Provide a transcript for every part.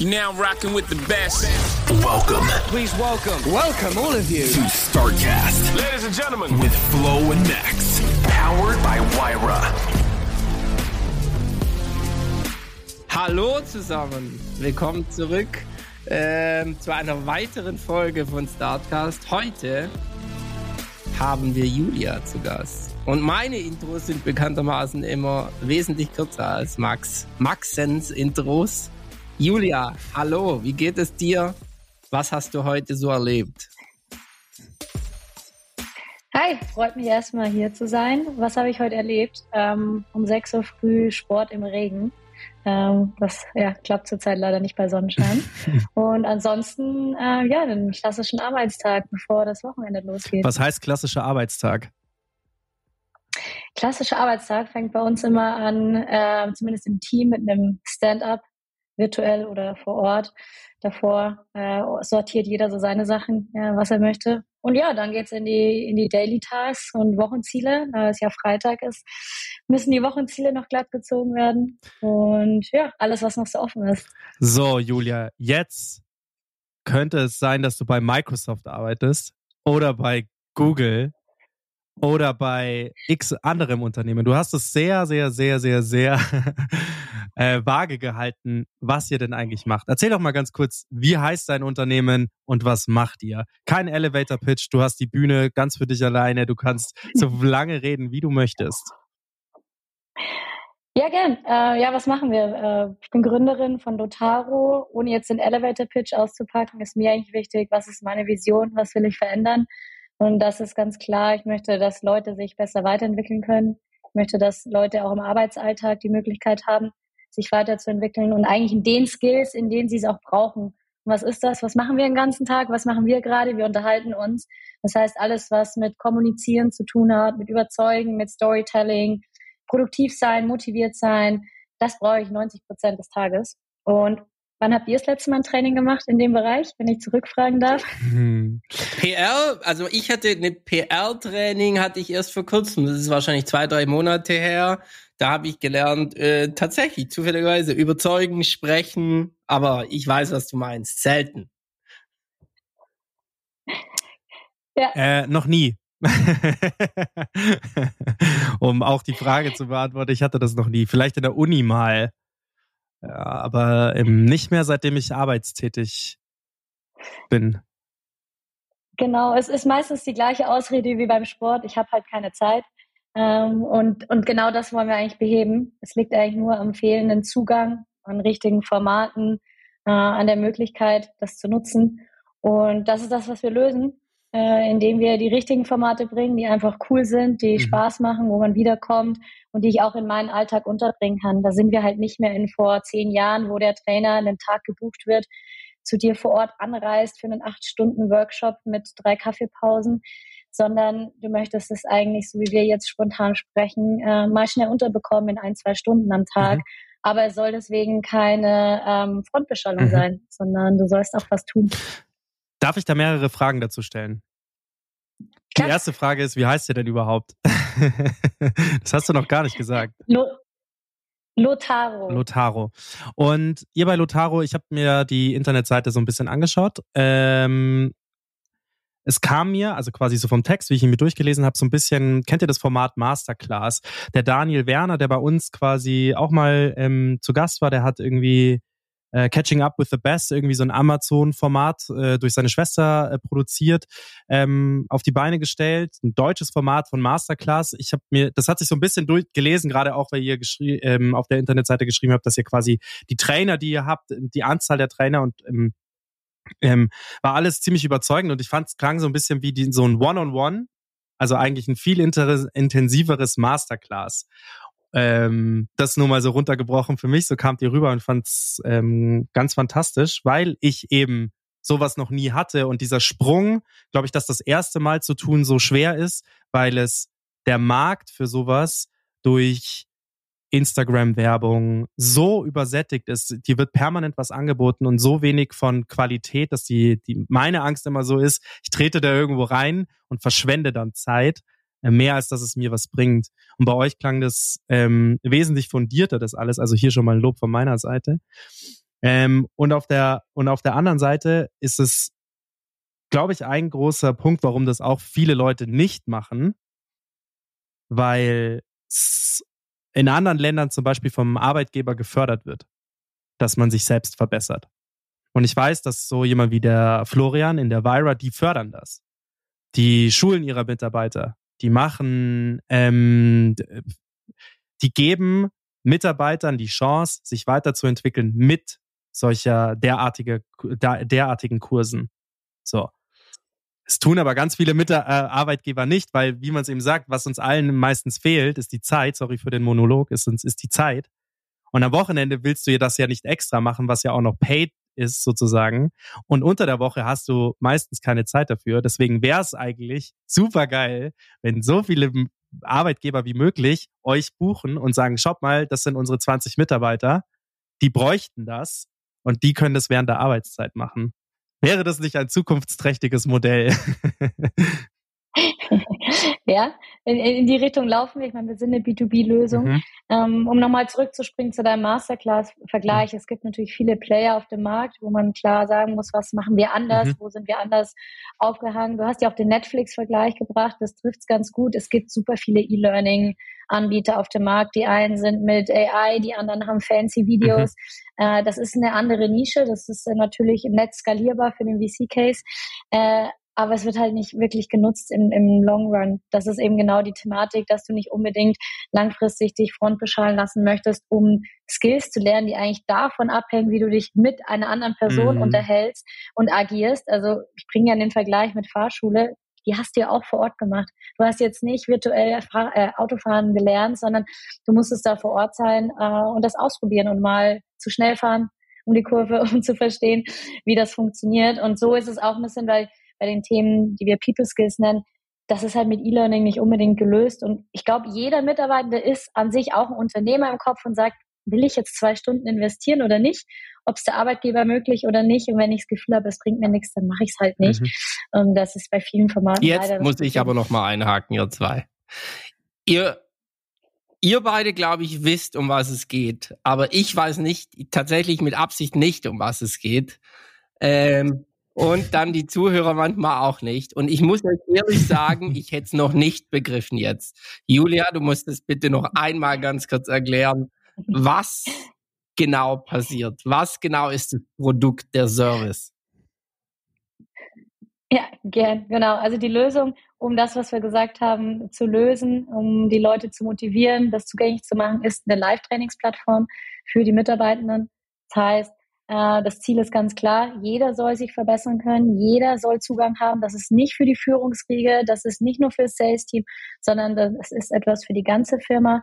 You're now rocking with the best. Welcome Please welcome, welcome all of you. to StarCast Ladies and gentlemen, with Flo and Max, powered by Wyra. Hallo zusammen, willkommen zurück ähm, zu einer weiteren Folge von Startcast. Heute haben wir Julia zu Gast. Und meine Intros sind bekanntermaßen immer wesentlich kürzer als Max. Maxens Intros. Julia, hallo, wie geht es dir? Was hast du heute so erlebt? Hi, freut mich erstmal hier zu sein. Was habe ich heute erlebt? Ähm, um 6 Uhr früh Sport im Regen. Ähm, das ja, klappt zurzeit leider nicht bei Sonnenschein. Und ansonsten, äh, ja, den klassischen Arbeitstag, bevor das Wochenende losgeht. Was heißt klassischer Arbeitstag? Klassischer Arbeitstag fängt bei uns immer an, äh, zumindest im Team, mit einem Stand-up, virtuell oder vor Ort. Davor äh, sortiert jeder so seine Sachen, äh, was er möchte. Und ja, dann geht's in die, in die Daily Tasks und Wochenziele. Da es ja Freitag ist, müssen die Wochenziele noch glatt gezogen werden. Und ja, alles, was noch so offen ist. So, Julia, jetzt könnte es sein, dass du bei Microsoft arbeitest oder bei Google oder bei x anderem Unternehmen. Du hast es sehr, sehr, sehr, sehr, sehr äh, vage gehalten, was ihr denn eigentlich macht. Erzähl doch mal ganz kurz, wie heißt dein Unternehmen und was macht ihr? Kein Elevator Pitch, du hast die Bühne ganz für dich alleine, du kannst so lange reden, wie du möchtest. Ja, gern. Äh, ja, was machen wir? Äh, ich bin Gründerin von Dotaro. Ohne jetzt den Elevator Pitch auszupacken, ist mir eigentlich wichtig, was ist meine Vision, was will ich verändern? Und das ist ganz klar, ich möchte, dass Leute sich besser weiterentwickeln können. Ich möchte, dass Leute auch im Arbeitsalltag die Möglichkeit haben, sich weiterzuentwickeln und eigentlich in den Skills, in denen sie es auch brauchen, um Was ist das? Was machen wir den ganzen Tag? Was machen wir gerade? Wir unterhalten uns. Das heißt, alles, was mit Kommunizieren zu tun hat, mit Überzeugen, mit Storytelling, produktiv sein, motiviert sein, das brauche ich 90 Prozent des Tages. Und Wann habt ihr das letzte Mal ein Training gemacht in dem Bereich, wenn ich zurückfragen darf? Hm. PR, also ich hatte eine PR-Training, hatte ich erst vor kurzem, das ist wahrscheinlich zwei, drei Monate her. Da habe ich gelernt, äh, tatsächlich, zufälligerweise, überzeugen, sprechen, aber ich weiß, was du meinst, selten. Ja. Äh, noch nie. um auch die Frage zu beantworten, ich hatte das noch nie. Vielleicht in der Uni mal. Ja, aber ähm, nicht mehr, seitdem ich arbeitstätig bin. Genau, es ist meistens die gleiche Ausrede wie beim Sport. Ich habe halt keine Zeit. Ähm, und, und genau das wollen wir eigentlich beheben. Es liegt eigentlich nur am fehlenden Zugang, an richtigen Formaten, äh, an der Möglichkeit, das zu nutzen. Und das ist das, was wir lösen, äh, indem wir die richtigen Formate bringen, die einfach cool sind, die mhm. Spaß machen, wo man wiederkommt und die ich auch in meinen Alltag unterbringen kann. Da sind wir halt nicht mehr in vor zehn Jahren, wo der Trainer einen Tag gebucht wird, zu dir vor Ort anreist für einen acht Stunden Workshop mit drei Kaffeepausen, sondern du möchtest es eigentlich, so wie wir jetzt spontan sprechen, äh, mal schnell unterbekommen in ein, zwei Stunden am Tag. Mhm. Aber es soll deswegen keine ähm, Frontbeschallung mhm. sein, sondern du sollst auch was tun. Darf ich da mehrere Fragen dazu stellen? Die erste Frage ist, wie heißt ihr denn überhaupt? das hast du noch gar nicht gesagt. Lo Lotaro. Lotaro. Und ihr bei Lotaro, ich habe mir die Internetseite so ein bisschen angeschaut. Ähm, es kam mir, also quasi so vom Text, wie ich ihn mir durchgelesen habe, so ein bisschen, kennt ihr das Format Masterclass? Der Daniel Werner, der bei uns quasi auch mal ähm, zu Gast war, der hat irgendwie äh, Catching Up with the Best, irgendwie so ein Amazon-Format äh, durch seine Schwester äh, produziert, ähm, auf die Beine gestellt. Ein deutsches Format von Masterclass. Ich habe mir, das hat sich so ein bisschen durchgelesen, gerade auch, weil ihr ähm, auf der Internetseite geschrieben habt, dass ihr quasi die Trainer, die ihr habt, die Anzahl der Trainer und ähm, ähm, war alles ziemlich überzeugend und ich fand es klang so ein bisschen wie die, so ein One-on-One, -on -One, also eigentlich ein viel intensiveres Masterclass. Ähm, das nur mal so runtergebrochen für mich. So kamt ihr rüber und fand's ähm, ganz fantastisch, weil ich eben sowas noch nie hatte. Und dieser Sprung, glaube ich, dass das erste Mal zu tun so schwer ist, weil es der Markt für sowas durch Instagram-Werbung so übersättigt ist, die wird permanent was angeboten und so wenig von Qualität, dass die, die meine Angst immer so ist, ich trete da irgendwo rein und verschwende dann Zeit mehr als dass es mir was bringt. Und bei euch klang das ähm, wesentlich fundierter, das alles. Also hier schon mal ein Lob von meiner Seite. Ähm, und auf der und auf der anderen Seite ist es, glaube ich, ein großer Punkt, warum das auch viele Leute nicht machen, weil in anderen Ländern zum Beispiel vom Arbeitgeber gefördert wird, dass man sich selbst verbessert. Und ich weiß, dass so jemand wie der Florian in der Vira, die fördern das. Die schulen ihrer Mitarbeiter die machen, ähm, die geben Mitarbeitern die Chance, sich weiterzuentwickeln mit solcher derartige, derartigen Kursen. So. Es tun aber ganz viele Mit äh, Arbeitgeber nicht, weil, wie man es eben sagt, was uns allen meistens fehlt, ist die Zeit. Sorry für den Monolog, ist, ist die Zeit. Und am Wochenende willst du dir das ja nicht extra machen, was ja auch noch paid ist sozusagen. Und unter der Woche hast du meistens keine Zeit dafür. Deswegen wäre es eigentlich super geil, wenn so viele Arbeitgeber wie möglich euch buchen und sagen, schaut mal, das sind unsere 20 Mitarbeiter, die bräuchten das und die können das während der Arbeitszeit machen. Wäre das nicht ein zukunftsträchtiges Modell? ja, in, in, die Richtung laufen wir. Ich meine, wir sind eine B2B-Lösung. Mhm. Ähm, um nochmal zurückzuspringen zu deinem Masterclass-Vergleich. Mhm. Es gibt natürlich viele Player auf dem Markt, wo man klar sagen muss, was machen wir anders, mhm. wo sind wir anders aufgehangen. Du hast ja auch den Netflix-Vergleich gebracht, das trifft es ganz gut. Es gibt super viele E-Learning-Anbieter auf dem Markt. Die einen sind mit AI, die anderen haben fancy Videos. Mhm. Äh, das ist eine andere Nische. Das ist natürlich im Netz skalierbar für den VC-Case. Äh, aber es wird halt nicht wirklich genutzt im, im Long Run. Das ist eben genau die Thematik, dass du nicht unbedingt langfristig dich frontbeschallen lassen möchtest, um Skills zu lernen, die eigentlich davon abhängen, wie du dich mit einer anderen Person mhm. unterhältst und agierst. Also ich bringe ja den Vergleich mit Fahrschule. Die hast du ja auch vor Ort gemacht. Du hast jetzt nicht virtuell äh, Autofahren gelernt, sondern du musstest da vor Ort sein äh, und das ausprobieren und mal zu schnell fahren um die Kurve, um zu verstehen, wie das funktioniert. Und so ist es auch ein bisschen bei, bei den Themen, die wir People Skills nennen, das ist halt mit E-Learning nicht unbedingt gelöst. Und ich glaube, jeder Mitarbeitende ist an sich auch ein Unternehmer im Kopf und sagt, will ich jetzt zwei Stunden investieren oder nicht? Ob es der Arbeitgeber möglich oder nicht? Und wenn ich das Gefühl habe, es bringt mir nichts, dann mache ich es halt nicht. Mhm. Und das ist bei vielen Formaten. Jetzt muss ich aber noch mal einhaken, ihr zwei. Ihr Ihr beide, glaube ich, wisst, um was es geht. Aber ich weiß nicht, tatsächlich mit Absicht nicht, um was es geht. Ähm, und dann die Zuhörer manchmal auch nicht. Und ich muss euch ehrlich sagen, ich hätte es noch nicht begriffen jetzt. Julia, du musst es bitte noch einmal ganz kurz erklären, was genau passiert. Was genau ist das Produkt der Service? Ja, gern, genau. Also die Lösung, um das, was wir gesagt haben, zu lösen, um die Leute zu motivieren, das zugänglich zu machen, ist eine Live-Trainingsplattform für die Mitarbeitenden. Das heißt, das Ziel ist ganz klar, jeder soll sich verbessern können, jeder soll Zugang haben. Das ist nicht für die Führungsriege, das ist nicht nur für das Sales-Team, sondern das ist etwas für die ganze Firma.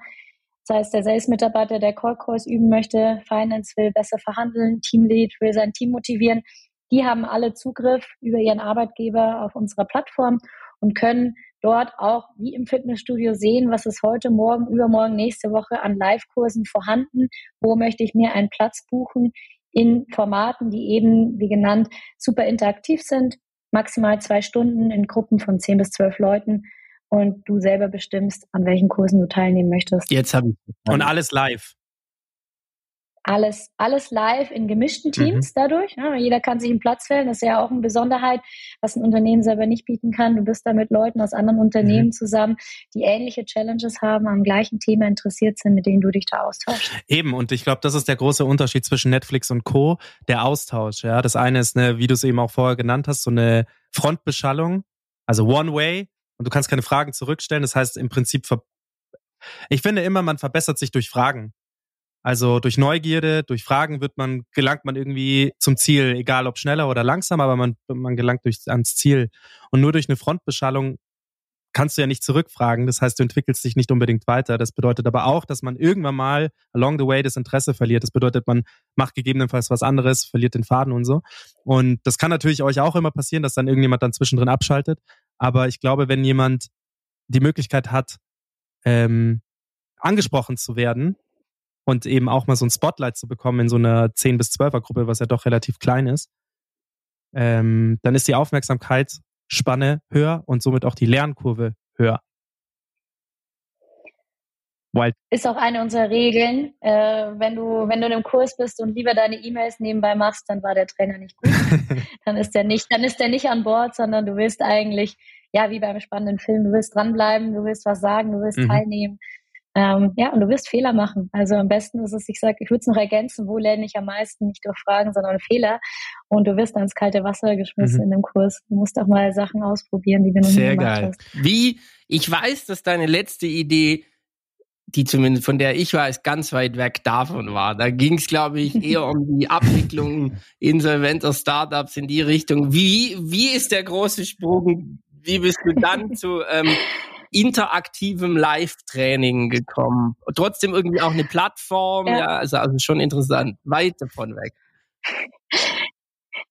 Das heißt, der Sales-Mitarbeiter, der Call Calls üben möchte, Finance will besser verhandeln, Teamlead will sein Team motivieren, die haben alle Zugriff über ihren Arbeitgeber auf unserer Plattform und können dort auch wie im Fitnessstudio sehen, was ist heute, morgen, übermorgen, nächste Woche an Live-Kursen vorhanden, wo möchte ich mir einen Platz buchen in Formaten, die eben, wie genannt, super interaktiv sind, maximal zwei Stunden in Gruppen von zehn bis zwölf Leuten und du selber bestimmst, an welchen Kursen du teilnehmen möchtest. Jetzt habe ich. Und alles live alles, alles live in gemischten Teams mhm. dadurch. Ja, jeder kann sich einen Platz wählen. Das ist ja auch eine Besonderheit, was ein Unternehmen selber nicht bieten kann. Du bist da mit Leuten aus anderen Unternehmen mhm. zusammen, die ähnliche Challenges haben, am gleichen Thema interessiert sind, mit denen du dich da austauschst. Eben, und ich glaube, das ist der große Unterschied zwischen Netflix und Co., der Austausch. Ja, Das eine ist eine, wie du es eben auch vorher genannt hast, so eine Frontbeschallung, also One-Way, und du kannst keine Fragen zurückstellen. Das heißt im Prinzip, ich finde immer, man verbessert sich durch Fragen. Also durch Neugierde, durch Fragen wird man, gelangt man irgendwie zum Ziel, egal ob schneller oder langsamer, aber man, man gelangt durch, ans Ziel. Und nur durch eine Frontbeschallung kannst du ja nicht zurückfragen. Das heißt, du entwickelst dich nicht unbedingt weiter. Das bedeutet aber auch, dass man irgendwann mal along the way das Interesse verliert. Das bedeutet, man macht gegebenenfalls was anderes, verliert den Faden und so. Und das kann natürlich euch auch immer passieren, dass dann irgendjemand dann zwischendrin abschaltet. Aber ich glaube, wenn jemand die Möglichkeit hat, ähm, angesprochen zu werden, und eben auch mal so ein Spotlight zu bekommen in so einer 10 bis 12er Gruppe, was ja doch relativ klein ist, ähm, dann ist die Aufmerksamkeitsspanne höher und somit auch die Lernkurve höher. Wild. Ist auch eine unserer Regeln. Äh, wenn du, wenn du in einem Kurs bist und lieber deine E-Mails nebenbei machst, dann war der Trainer nicht gut. dann ist der nicht, dann ist der nicht an Bord, sondern du willst eigentlich, ja, wie beim spannenden Film, du willst dranbleiben, du willst was sagen, du willst mhm. teilnehmen. Ähm, ja, und du wirst Fehler machen. Also am besten ist es, ich sage, ich würde es noch ergänzen, wo lerne ich am meisten, nicht durch Fragen, sondern Fehler. Und du wirst dann ins kalte Wasser geschmissen mhm. in dem Kurs. Du musst auch mal Sachen ausprobieren, die du noch Sehr nie gemacht geil. hast. Wie, ich weiß, dass deine letzte Idee die zumindest von der ich weiß, ganz weit weg davon war. Da ging es, glaube ich, eher um die Abwicklung insolventer Startups in die Richtung. Wie, wie ist der große Sprung? Wie bist du dann zu ähm, interaktivem Live-Training gekommen. Trotzdem irgendwie auch eine Plattform, ja, ja also, also schon interessant. Weit davon weg.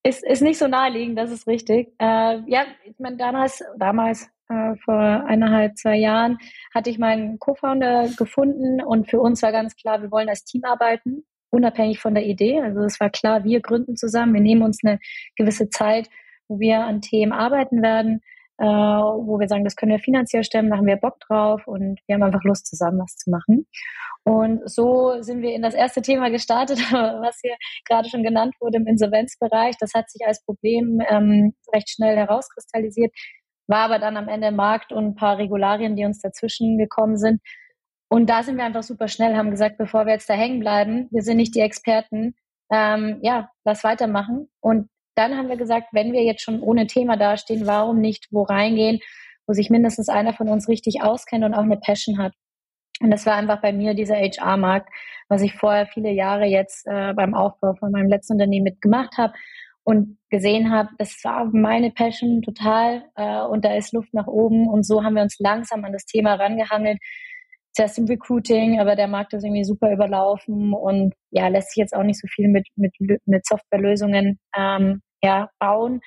Ist, ist nicht so naheliegend, das ist richtig. Äh, ja, ich meine, damals, damals äh, vor eineinhalb, zwei Jahren hatte ich meinen Co-Founder gefunden und für uns war ganz klar, wir wollen als Team arbeiten, unabhängig von der Idee. Also es war klar, wir gründen zusammen, wir nehmen uns eine gewisse Zeit, wo wir an Themen arbeiten werden äh, wo wir sagen, das können wir finanziell stemmen, da haben wir Bock drauf und wir haben einfach Lust, zusammen was zu machen. Und so sind wir in das erste Thema gestartet, was hier gerade schon genannt wurde im Insolvenzbereich. Das hat sich als Problem ähm, recht schnell herauskristallisiert, war aber dann am Ende Markt und ein paar Regularien, die uns dazwischen gekommen sind. Und da sind wir einfach super schnell, haben gesagt, bevor wir jetzt da hängen bleiben, wir sind nicht die Experten, ähm, ja, lass weitermachen. Und dann haben wir gesagt, wenn wir jetzt schon ohne Thema dastehen, warum nicht wo reingehen, wo sich mindestens einer von uns richtig auskennt und auch eine Passion hat. Und das war einfach bei mir dieser HR-Markt, was ich vorher viele Jahre jetzt äh, beim Aufbau von meinem letzten Unternehmen mitgemacht habe und gesehen habe, das war meine Passion total äh, und da ist Luft nach oben und so haben wir uns langsam an das Thema rangehangelt. zuerst im Recruiting, aber der Markt ist irgendwie super überlaufen und ja, lässt sich jetzt auch nicht so viel mit, mit, mit Softwarelösungen ähm, ja, bauen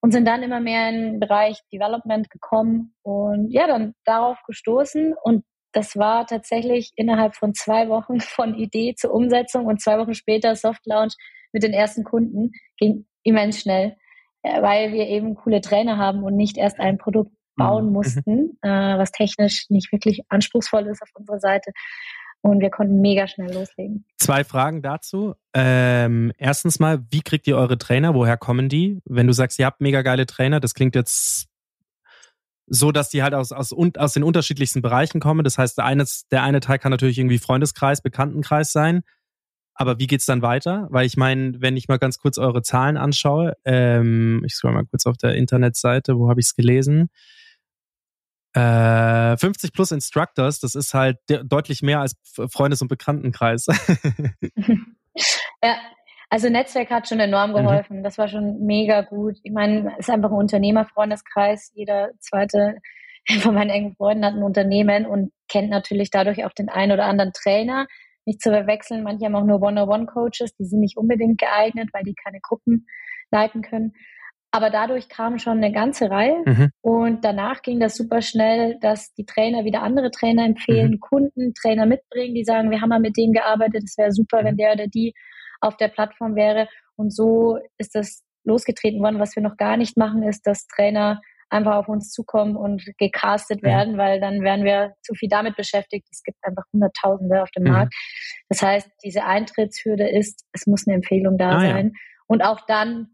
und sind dann immer mehr in den Bereich Development gekommen und ja, dann darauf gestoßen und das war tatsächlich innerhalb von zwei Wochen von Idee zur Umsetzung und zwei Wochen später Soft Launch mit den ersten Kunden ging immens schnell, äh, weil wir eben coole Trainer haben und nicht erst ein Produkt bauen mhm. mussten, äh, was technisch nicht wirklich anspruchsvoll ist auf unserer Seite. Und wir konnten mega schnell loslegen. Zwei Fragen dazu. Ähm, erstens mal, wie kriegt ihr eure Trainer? Woher kommen die? Wenn du sagst, ihr habt mega geile Trainer, das klingt jetzt so, dass die halt aus, aus, aus den unterschiedlichsten Bereichen kommen. Das heißt, der eine, der eine Teil kann natürlich irgendwie Freundeskreis, Bekanntenkreis sein. Aber wie geht's dann weiter? Weil ich meine, wenn ich mal ganz kurz eure Zahlen anschaue, ähm, ich scroll mal kurz auf der Internetseite, wo habe ich es gelesen? Äh, 50 plus Instructors, das ist halt deutlich mehr als Freundes- und Bekanntenkreis. ja, also Netzwerk hat schon enorm mhm. geholfen. Mhm. Das war schon mega gut. Ich meine, es ist einfach ein Unternehmerfreundeskreis. Jeder zweite von meinen engen Freunden hat ein Unternehmen und kennt natürlich dadurch auch den einen oder anderen Trainer. Nicht zu verwechseln, manche haben auch nur One-on-One-Coaches, die sind nicht unbedingt geeignet, weil die keine Gruppen leiten können. Aber dadurch kam schon eine ganze Reihe mhm. und danach ging das super schnell, dass die Trainer wieder andere Trainer empfehlen, mhm. Kunden, Trainer mitbringen, die sagen, wir haben mal mit dem gearbeitet, es wäre super, wenn mhm. der oder die auf der Plattform wäre. Und so ist das losgetreten worden. Was wir noch gar nicht machen, ist, dass Trainer einfach auf uns zukommen und gecastet mhm. werden, weil dann wären wir zu viel damit beschäftigt. Es gibt einfach Hunderttausende auf dem mhm. Markt. Das heißt, diese Eintrittshürde ist, es muss eine Empfehlung da ah, sein. Ja. Und auch dann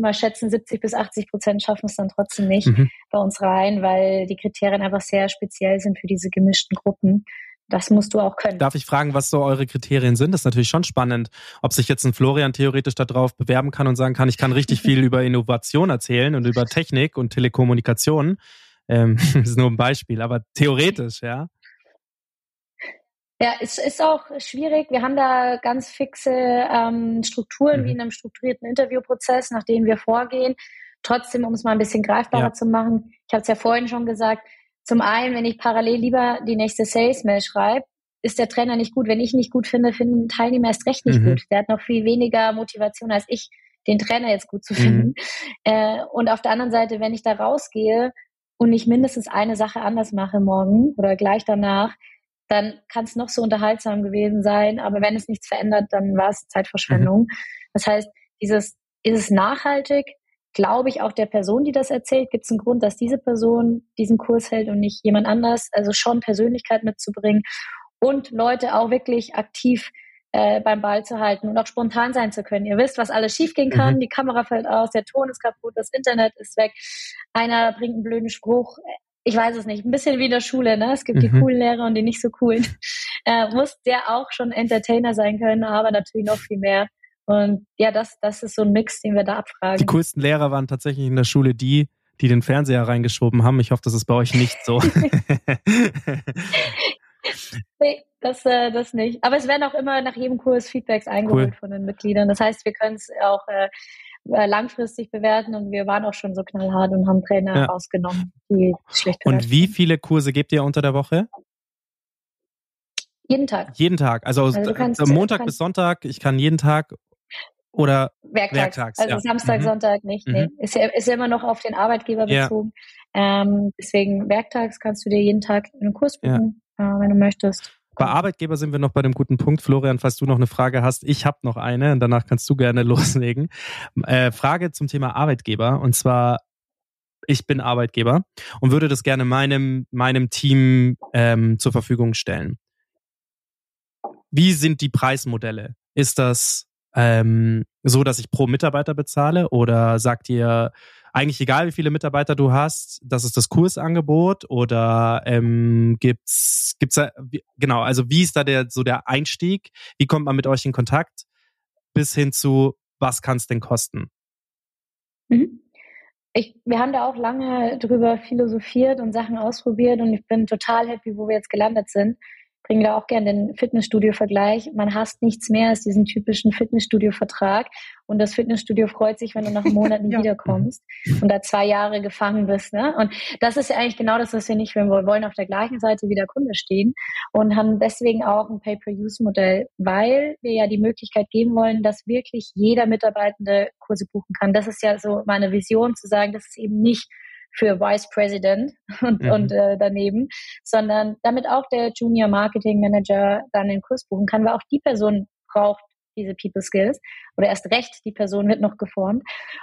mal schätzen, 70 bis 80 Prozent schaffen es dann trotzdem nicht mhm. bei uns rein, weil die Kriterien einfach sehr speziell sind für diese gemischten Gruppen. Das musst du auch können. Darf ich fragen, was so eure Kriterien sind? Das ist natürlich schon spannend, ob sich jetzt ein Florian theoretisch darauf bewerben kann und sagen kann, ich kann richtig viel über Innovation erzählen und über Technik und Telekommunikation. Ähm, das ist nur ein Beispiel, aber theoretisch, ja. Ja, es ist auch schwierig. Wir haben da ganz fixe ähm, Strukturen mhm. wie in einem strukturierten Interviewprozess, nach denen wir vorgehen. Trotzdem, um es mal ein bisschen greifbarer ja. zu machen, ich habe es ja vorhin schon gesagt, zum einen, wenn ich parallel lieber die nächste Sales-Mail schreibe, ist der Trainer nicht gut. Wenn ich nicht gut finde, finden Teilnehmer erst recht nicht mhm. gut. Der hat noch viel weniger Motivation als ich, den Trainer jetzt gut zu mhm. finden. Mhm. Äh, und auf der anderen Seite, wenn ich da rausgehe und nicht mindestens eine Sache anders mache morgen oder gleich danach, dann kann es noch so unterhaltsam gewesen sein, aber wenn es nichts verändert, dann war es Zeitverschwendung. Mhm. Das heißt, dieses, ist es nachhaltig? Glaube ich auch der Person, die das erzählt, gibt es einen Grund, dass diese Person diesen Kurs hält und nicht jemand anders? Also schon Persönlichkeit mitzubringen und Leute auch wirklich aktiv äh, beim Ball zu halten und auch spontan sein zu können. Ihr wisst, was alles schiefgehen kann. Mhm. Die Kamera fällt aus, der Ton ist kaputt, das Internet ist weg. Einer bringt einen blöden Spruch ich weiß es nicht, ein bisschen wie in der Schule, ne? Es gibt mhm. die coolen Lehrer und die nicht so coolen. Äh, muss der auch schon Entertainer sein können, aber natürlich noch viel mehr. Und ja, das, das ist so ein Mix, den wir da abfragen. Die coolsten Lehrer waren tatsächlich in der Schule die, die den Fernseher reingeschoben haben. Ich hoffe, das ist bei euch nicht so. nee, das, äh, das nicht. Aber es werden auch immer nach jedem Kurs Feedbacks eingeholt cool. von den Mitgliedern. Das heißt, wir können es auch äh, langfristig bewerten und wir waren auch schon so knallhart und haben Trainer ja. rausgenommen, die schlecht Und wie viele Kurse gebt ihr unter der Woche? Jeden Tag. Jeden Tag. Also, also kannst, Montag bis Sonntag, ich kann jeden Tag oder werktags. werktags also ja. Samstag, mhm. Sonntag nicht. Nee. Mhm. Ist, ja, ist ja immer noch auf den Arbeitgeber bezogen. Ja. Ähm, deswegen werktags kannst du dir jeden Tag einen Kurs buchen, äh, wenn du möchtest. Bei Arbeitgeber sind wir noch bei dem guten Punkt. Florian, falls du noch eine Frage hast, ich habe noch eine und danach kannst du gerne loslegen. Äh, Frage zum Thema Arbeitgeber und zwar, ich bin Arbeitgeber und würde das gerne meinem, meinem Team ähm, zur Verfügung stellen. Wie sind die Preismodelle? Ist das ähm, so, dass ich pro Mitarbeiter bezahle oder sagt ihr, eigentlich egal, wie viele Mitarbeiter du hast, das ist das Kursangebot oder ähm, gibt's gibt's da, genau, also wie ist da der so der Einstieg? Wie kommt man mit euch in Kontakt bis hin zu was kann es denn kosten? Mhm. Ich, wir haben da auch lange drüber philosophiert und Sachen ausprobiert und ich bin total happy, wo wir jetzt gelandet sind. Bringe da auch gerne den Fitnessstudio-Vergleich. Man hasst nichts mehr als diesen typischen Fitnessstudio-Vertrag. Und das Fitnessstudio freut sich, wenn du nach einem Monat nie ja. wiederkommst und da zwei Jahre gefangen bist. Ne? Und das ist ja eigentlich genau das, was wir nicht wollen. Wir wollen auf der gleichen Seite wie der Kunde stehen und haben deswegen auch ein Pay-per-Use-Modell, weil wir ja die Möglichkeit geben wollen, dass wirklich jeder Mitarbeitende Kurse buchen kann. Das ist ja so meine Vision, zu sagen, das ist eben nicht für Vice President und, mhm. und äh, daneben, sondern damit auch der Junior Marketing Manager dann den Kurs buchen kann, weil auch die Person braucht diese People Skills oder erst recht, die Person wird noch geformt.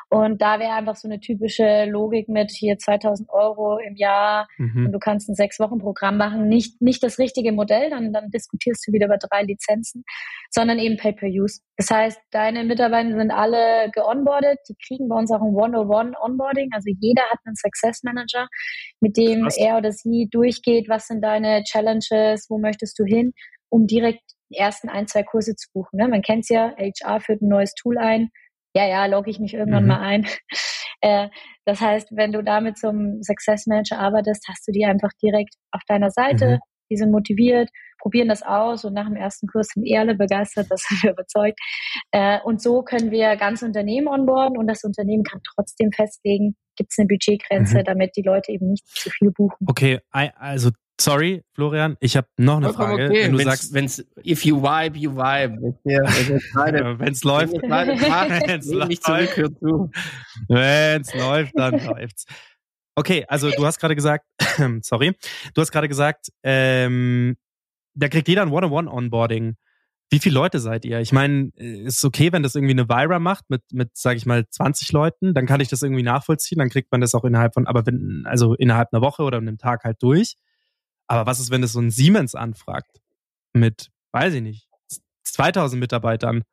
Und da wäre einfach so eine typische Logik mit hier 2000 Euro im Jahr mhm. und du kannst ein sechs Wochen Programm machen. Nicht, nicht das richtige Modell, dann, dann diskutierst du wieder über drei Lizenzen, sondern eben Pay-per-Use. Das heißt, deine Mitarbeiter sind alle geonboardet, die kriegen bei uns auch ein One-on-One Onboarding. Also jeder hat einen Success Manager, mit dem Krass. er oder sie durchgeht, was sind deine Challenges, wo möchtest du hin, um direkt ersten ein, zwei Kurse zu buchen. Ne? Man kennt es ja, HR führt ein neues Tool ein. Ja, ja, logge ich mich irgendwann mhm. mal ein. Äh, das heißt, wenn du damit zum Success Manager arbeitest, hast du die einfach direkt auf deiner Seite. Mhm. Die sind motiviert, probieren das aus und nach dem ersten Kurs sind eh alle begeistert, das sind wir überzeugt. Äh, und so können wir ganz Unternehmen onboarden und das Unternehmen kann trotzdem festlegen, gibt es eine Budgetgrenze, mhm. damit die Leute eben nicht zu viel buchen. Okay, also Sorry, Florian, ich habe noch eine Frage. Okay. Wenn du wenn's, sagst, wenn's, if you vibe, you vibe. Wenn es läuft, wenn es läuft, dann läuft's. Okay, also du hast gerade gesagt, sorry, du hast gerade gesagt, ähm, da kriegt jeder ein One-on-One-Onboarding. Wie viele Leute seid ihr? Ich meine, ist okay, wenn das irgendwie eine Vira macht mit, mit, sag ich mal, 20 Leuten, dann kann ich das irgendwie nachvollziehen, dann kriegt man das auch innerhalb von, aber wenn, also innerhalb einer Woche oder einem Tag halt durch. Aber was ist, wenn es so ein Siemens anfragt? Mit, weiß ich nicht, 2000 Mitarbeitern.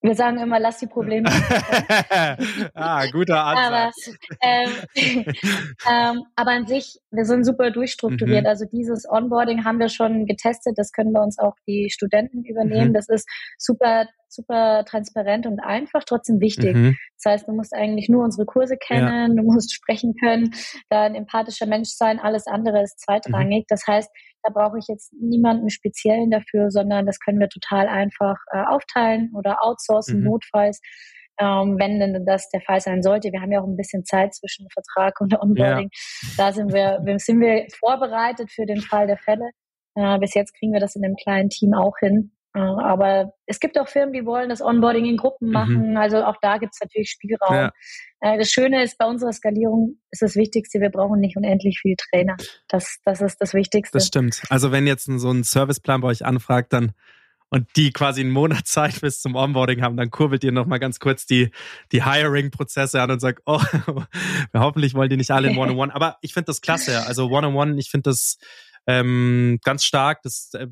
Wir sagen immer, lass die Probleme. ah, guter Ansatz. Aber, ähm, ähm, aber an sich, wir sind super durchstrukturiert. Mhm. Also dieses Onboarding haben wir schon getestet. Das können bei uns auch die Studenten übernehmen. Mhm. Das ist super super transparent und einfach, trotzdem wichtig. Mhm. Das heißt, du musst eigentlich nur unsere Kurse kennen, ja. du musst sprechen können, da ein empathischer Mensch sein, alles andere ist zweitrangig. Mhm. Das heißt, da brauche ich jetzt niemanden speziellen dafür, sondern das können wir total einfach äh, aufteilen oder outsourcen, mhm. notfalls. Ähm, wenn denn das der Fall sein sollte. Wir haben ja auch ein bisschen Zeit zwischen Vertrag und Onboarding. Ja. Da sind wir, sind wir vorbereitet für den Fall der Fälle. Äh, bis jetzt kriegen wir das in einem kleinen Team auch hin. Aber es gibt auch Firmen, die wollen das Onboarding in Gruppen mhm. machen. Mhm. Also auch da gibt es natürlich Spielraum. Ja. Äh, das Schöne ist, bei unserer Skalierung ist das Wichtigste, wir brauchen nicht unendlich viele Trainer. Das, das ist das Wichtigste. Das stimmt. Also wenn jetzt so ein Serviceplan bei euch anfragt, dann und die quasi einen Monat Zeit bis zum Onboarding haben, dann kurbelt ihr nochmal ganz kurz die, die Hiring-Prozesse an und sagt, oh, hoffentlich wollen die nicht alle in One-on-One. Aber ich finde das klasse. Also One-on-One, ich finde das ähm, ganz stark. Das äh,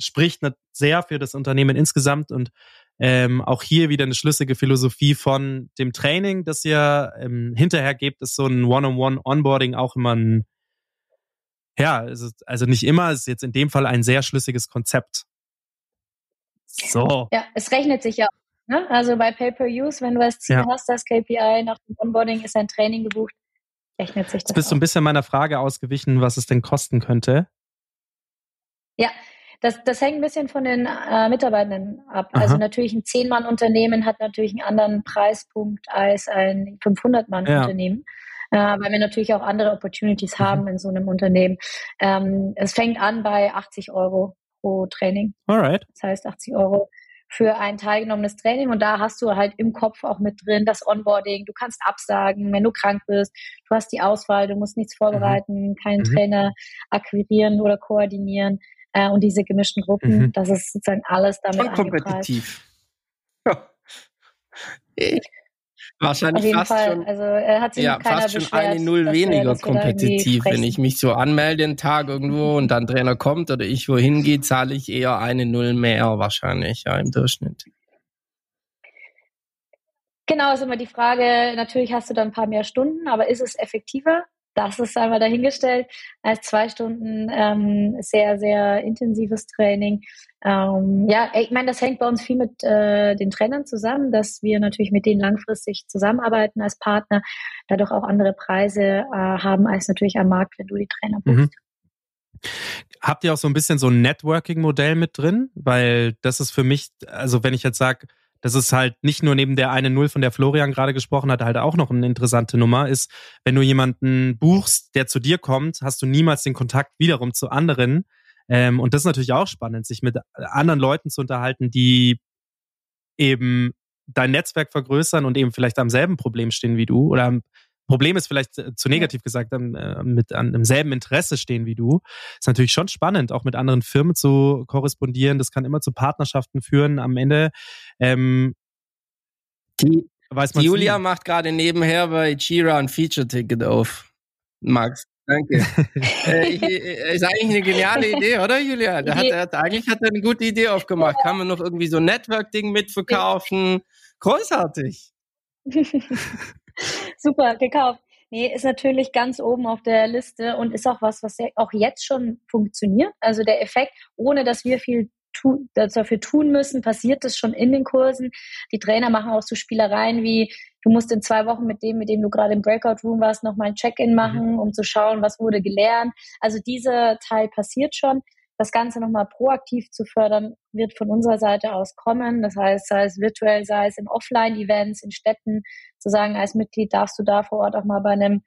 spricht sehr für das Unternehmen insgesamt und ähm, auch hier wieder eine schlüssige Philosophie von dem Training, das ihr ähm, hinterher gebt, ist so ein One-on-One-Onboarding auch immer ein, ja, also nicht immer, ist jetzt in dem Fall ein sehr schlüssiges Konzept. So. Ja, es rechnet sich ja. Ne? Also bei Pay-Per-Use, wenn du das Ziel ja. hast, das KPI nach dem Onboarding ist ein Training gebucht, rechnet sich das. Jetzt bist du ein bisschen meiner Frage ausgewichen, was es denn kosten könnte. Ja, das, das hängt ein bisschen von den äh, Mitarbeitenden ab. Aha. Also natürlich ein Zehn-Mann-Unternehmen hat natürlich einen anderen Preispunkt als ein 500-Mann-Unternehmen. Ja. Äh, weil wir natürlich auch andere Opportunities mhm. haben in so einem Unternehmen. Ähm, es fängt an bei 80 Euro pro Training. Alright. Das heißt 80 Euro für ein teilgenommenes Training und da hast du halt im Kopf auch mit drin das Onboarding. Du kannst absagen, wenn du krank bist. Du hast die Auswahl, du musst nichts vorbereiten, mhm. keinen mhm. Trainer akquirieren oder koordinieren äh, und diese gemischten Gruppen, mhm. das ist sozusagen alles damit Schon kompetitiv. Wahrscheinlich fast Fall. schon, also, äh, hat sich ja, fast schon eine Null weniger kompetitiv. Wenn ich mich so anmelde einen Tag irgendwo und dann Trainer kommt oder ich wohin gehe, zahle ich eher eine Null mehr wahrscheinlich ja, im Durchschnitt. Genau, ist immer die Frage, natürlich hast du dann ein paar mehr Stunden, aber ist es effektiver? Das ist einmal dahingestellt, als zwei Stunden ähm, sehr, sehr intensives Training. Ähm, ja, ich meine, das hängt bei uns viel mit äh, den Trainern zusammen, dass wir natürlich mit denen langfristig zusammenarbeiten als Partner, dadurch auch andere Preise äh, haben als natürlich am Markt, wenn du die Trainer buchst. Mhm. Habt ihr auch so ein bisschen so ein Networking-Modell mit drin? Weil das ist für mich, also wenn ich jetzt sage, das ist halt nicht nur neben der eine Null, von der Florian gerade gesprochen hat, halt auch noch eine interessante Nummer, ist, wenn du jemanden buchst, der zu dir kommt, hast du niemals den Kontakt wiederum zu anderen. Ähm, und das ist natürlich auch spannend, sich mit anderen Leuten zu unterhalten, die eben dein Netzwerk vergrößern und eben vielleicht am selben Problem stehen wie du oder Problem ist vielleicht äh, zu negativ gesagt, ähm, äh, mit an demselben Interesse stehen wie du. Ist natürlich schon spannend, auch mit anderen Firmen zu korrespondieren. Das kann immer zu Partnerschaften führen. Am Ende ähm, die, weiß man Julia nie. macht gerade nebenher bei Jira ein Feature-Ticket auf. Max. Danke. äh, ich, äh, ist eigentlich eine geniale Idee, oder Julia? Der hat, er hat, eigentlich hat er eine gute Idee aufgemacht. Kann man noch irgendwie so ein Network-Ding mitverkaufen? Großartig. Super, gekauft. Nee, ist natürlich ganz oben auf der Liste und ist auch was, was ja auch jetzt schon funktioniert. Also der Effekt, ohne dass wir viel tu dafür tun müssen, passiert das schon in den Kursen. Die Trainer machen auch so Spielereien wie, du musst in zwei Wochen mit dem, mit dem du gerade im Breakout Room warst, nochmal ein Check-in machen, mhm. um zu schauen, was wurde gelernt. Also dieser Teil passiert schon das Ganze nochmal proaktiv zu fördern, wird von unserer Seite aus kommen. Das heißt, sei es virtuell, sei es in Offline-Events, in Städten, zu sagen, als Mitglied darfst du da vor Ort auch mal bei einem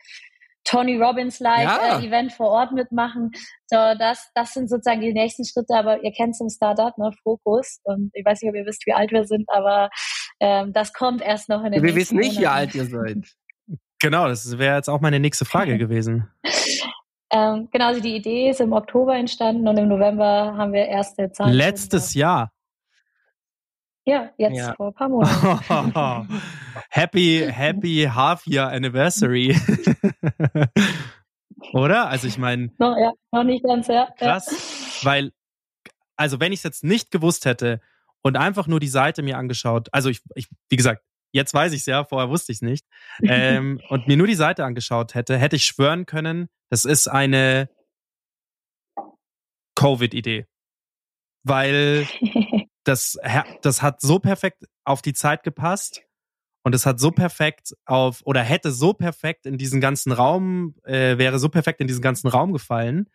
Tony Robbins-like ja. äh, Event vor Ort mitmachen. So, das, das sind sozusagen die nächsten Schritte, aber ihr kennt es im Startup, ne, Fokus. Und ich weiß nicht, ob ihr wisst, wie alt wir sind, aber ähm, das kommt erst noch in den Wir wissen nicht, Monaten. wie alt ihr seid. Genau, das wäre jetzt auch meine nächste Frage gewesen. Ähm, genau, also die Idee ist im Oktober entstanden und im November haben wir erste Zahlen. Letztes Jahr. Ja, jetzt ja. vor ein paar Monaten. happy, happy Half-Year Anniversary. Oder? Also ich meine. No, ja, noch nicht ganz, ja. Krass, weil, also wenn ich es jetzt nicht gewusst hätte und einfach nur die Seite mir angeschaut, also ich, ich wie gesagt, jetzt weiß ich es ja, vorher wusste ich es nicht, ähm, und mir nur die Seite angeschaut hätte, hätte ich schwören können, das ist eine Covid-Idee. Weil das, das hat so perfekt auf die Zeit gepasst und es hat so perfekt auf, oder hätte so perfekt in diesen ganzen Raum, äh, wäre so perfekt in diesen ganzen Raum gefallen.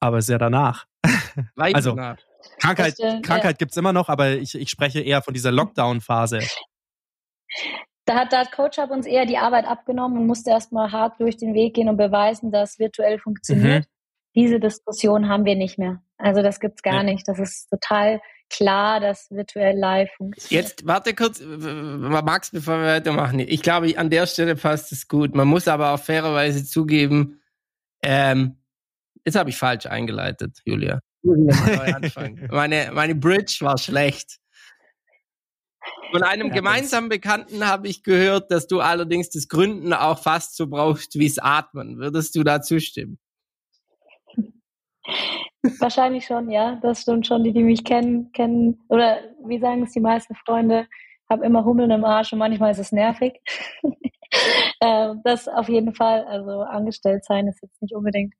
Aber es ist ja danach. Weit also, danach. Krankheit, Krankheit gibt's immer noch, aber ich, ich spreche eher von dieser Lockdown-Phase. Da hat, da Coach Hub uns eher die Arbeit abgenommen und musste erstmal hart durch den Weg gehen und beweisen, dass virtuell funktioniert. Mhm. Diese Diskussion haben wir nicht mehr. Also das gibt's gar ja. nicht. Das ist total klar, dass virtuell live funktioniert. Jetzt warte kurz, Max, bevor wir weitermachen. Ich glaube, an der Stelle passt es gut. Man muss aber auch fairerweise zugeben, ähm, jetzt habe ich falsch eingeleitet, Julia. meine, meine Bridge war schlecht. Von einem ja, gemeinsamen Bekannten habe ich gehört, dass du allerdings das Gründen auch fast so brauchst wie es Atmen. Würdest du da zustimmen? Wahrscheinlich schon, ja. Das stimmt schon. Die, die mich kennen, kennen, oder wie sagen es die meisten Freunde, habe immer Hummeln im Arsch und manchmal ist es nervig. äh, das auf jeden Fall. Also angestellt sein ist jetzt nicht unbedingt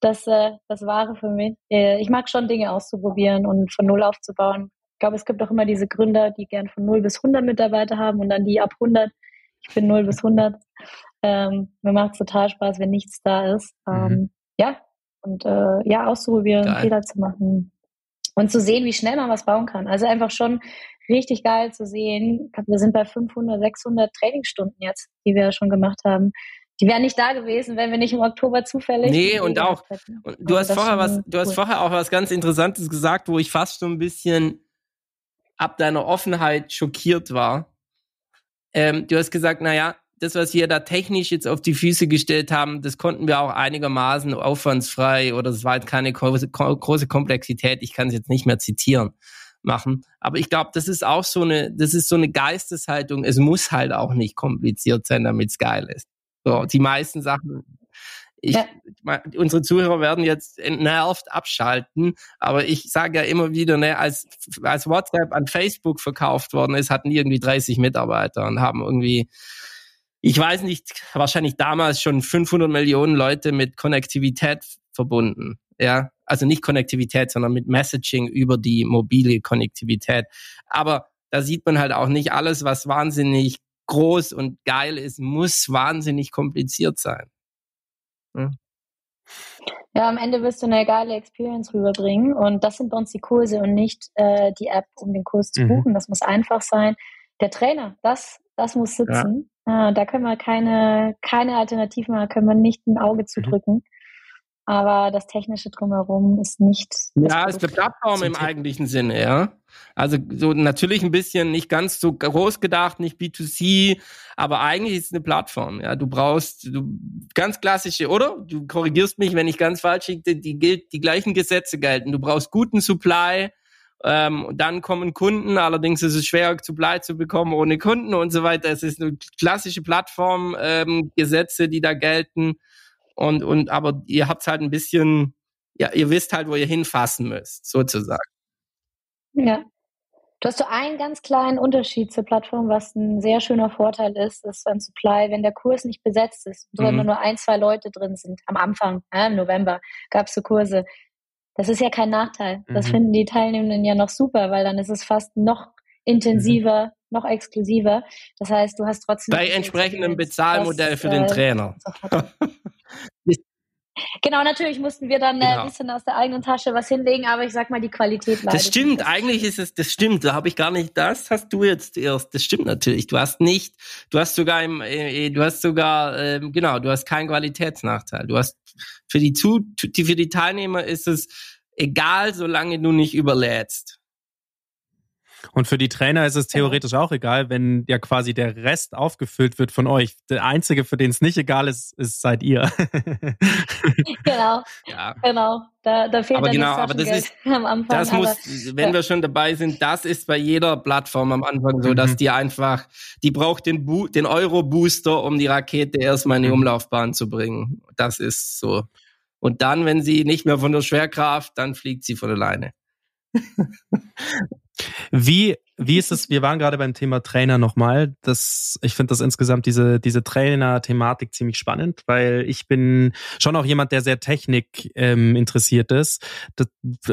das, äh, das Wahre für mich. Äh, ich mag schon Dinge auszuprobieren und von Null aufzubauen. Ich glaube, es gibt auch immer diese Gründer, die gern von 0 bis 100 Mitarbeiter haben und dann die ab 100. Ich bin 0 bis 100. Ähm, mir macht es total Spaß, wenn nichts da ist. Mhm. Ähm, mhm. Ja, und äh, ja, auszuprobieren, geil. Fehler zu machen und zu sehen, wie schnell man was bauen kann. Also einfach schon richtig geil zu sehen. Wir sind bei 500, 600 Trainingsstunden jetzt, die wir schon gemacht haben. Die wären nicht da gewesen, wenn wir nicht im Oktober zufällig. Nee, und auch, und du hast vorher was, du hast vorher auch was ganz Interessantes gesagt, wo ich fast so ein bisschen ab deiner Offenheit schockiert war. Ähm, du hast gesagt, naja, das, was wir da technisch jetzt auf die Füße gestellt haben, das konnten wir auch einigermaßen aufwandsfrei oder es war jetzt keine große, große Komplexität, ich kann es jetzt nicht mehr zitieren, machen. Aber ich glaube, das ist auch so eine, das ist so eine Geisteshaltung. Es muss halt auch nicht kompliziert sein, damit es geil ist. So, die meisten Sachen, ich, ja. unsere Zuhörer werden jetzt entnervt abschalten, aber ich sage ja immer wieder, ne, als, als WhatsApp an Facebook verkauft worden ist, hatten die irgendwie 30 Mitarbeiter und haben irgendwie, ich weiß nicht, wahrscheinlich damals schon 500 Millionen Leute mit Konnektivität verbunden. Ja, also nicht Konnektivität, sondern mit Messaging über die mobile Konnektivität. Aber da sieht man halt auch nicht alles, was wahnsinnig groß und geil ist, muss wahnsinnig kompliziert sein. Hm? Ja, am Ende wirst du eine geile Experience rüberbringen und das sind bei uns die Kurse und nicht äh, die App, um den Kurs zu Mhm. buchen. Das muss einfach sein. Der Trainer, das, das muss sitzen. Äh, da können wir keine, keine Alternativen, da können wir nicht ein Auge Mhm. Aber das Technische drumherum ist nicht. Ja, ist eine. Plattform im eigentlichen Sinne, ja. Also so natürlich ein bisschen nicht ganz so groß gedacht, nicht B2C, aber eigentlich ist es eine Plattform, ja. Du brauchst du, ganz klassische, oder? Du korrigierst mich, wenn ich ganz falsch liege, die, die gilt, die gleichen Gesetze gelten. Du brauchst guten Supply, ähm, dann kommen Kunden, allerdings ist es schwer, Supply zu bekommen ohne Kunden und so weiter. Es ist eine klassische Plattform, ähm, Gesetze, die da gelten. Und, und aber ihr habt halt ein bisschen, ja, ihr wisst halt, wo ihr hinfassen müsst, sozusagen. Ja. Du hast so einen ganz kleinen Unterschied zur Plattform, was ein sehr schöner Vorteil ist, ist beim Supply, wenn der Kurs nicht besetzt ist, sondern Mhm. nur ein, zwei Leute drin sind, am Anfang, ja, im November, gab es so Kurse. Das ist ja kein Nachteil. Das Mhm. finden die Teilnehmenden ja noch super, weil dann ist es fast noch intensiver, noch exklusiver. Das heißt, du hast trotzdem. Bei entsprechendem. Bezahlmodell Das, für den äh, Trainer. Genau, natürlich mussten wir dann äh, Genau. ein bisschen aus der eigenen Tasche was hinlegen, aber ich sag mal, die Qualität leidet. Das stimmt, nicht. eigentlich ist es, das stimmt, da habe ich gar nicht, das hast du jetzt erst, das stimmt natürlich. Du hast nicht, du hast sogar im, äh, du hast sogar, ähm, genau, du hast keinen Qualitätsnachteil. Du hast für die, zu, für die Teilnehmer ist es egal, solange du nicht überlädst. Und für die Trainer ist es theoretisch auch egal, wenn ja quasi der Rest aufgefüllt wird von euch. Der Einzige, für den es nicht egal ist, ist seid ihr. Genau, Ja. genau. Da, da fehlt Aber dann genau, das aber das Taschengeld am Anfang. Das aber, muss, wenn ja. wir schon dabei sind, das ist bei jeder Plattform am Anfang so, dass Mhm. die einfach, die braucht den, Bu den Euro-Booster, um die Rakete erstmal in die Mhm. Umlaufbahn zu bringen. Das ist so. Und dann, wenn sie nicht mehr von der Schwerkraft, dann fliegt sie von alleine. Wie, wie ist es, wir waren gerade beim Thema Trainer nochmal. Das, ich finde das insgesamt diese, diese Trainer-Thematik ziemlich spannend, weil ich bin schon auch jemand, der sehr Technik ähm, interessiert ist. Das,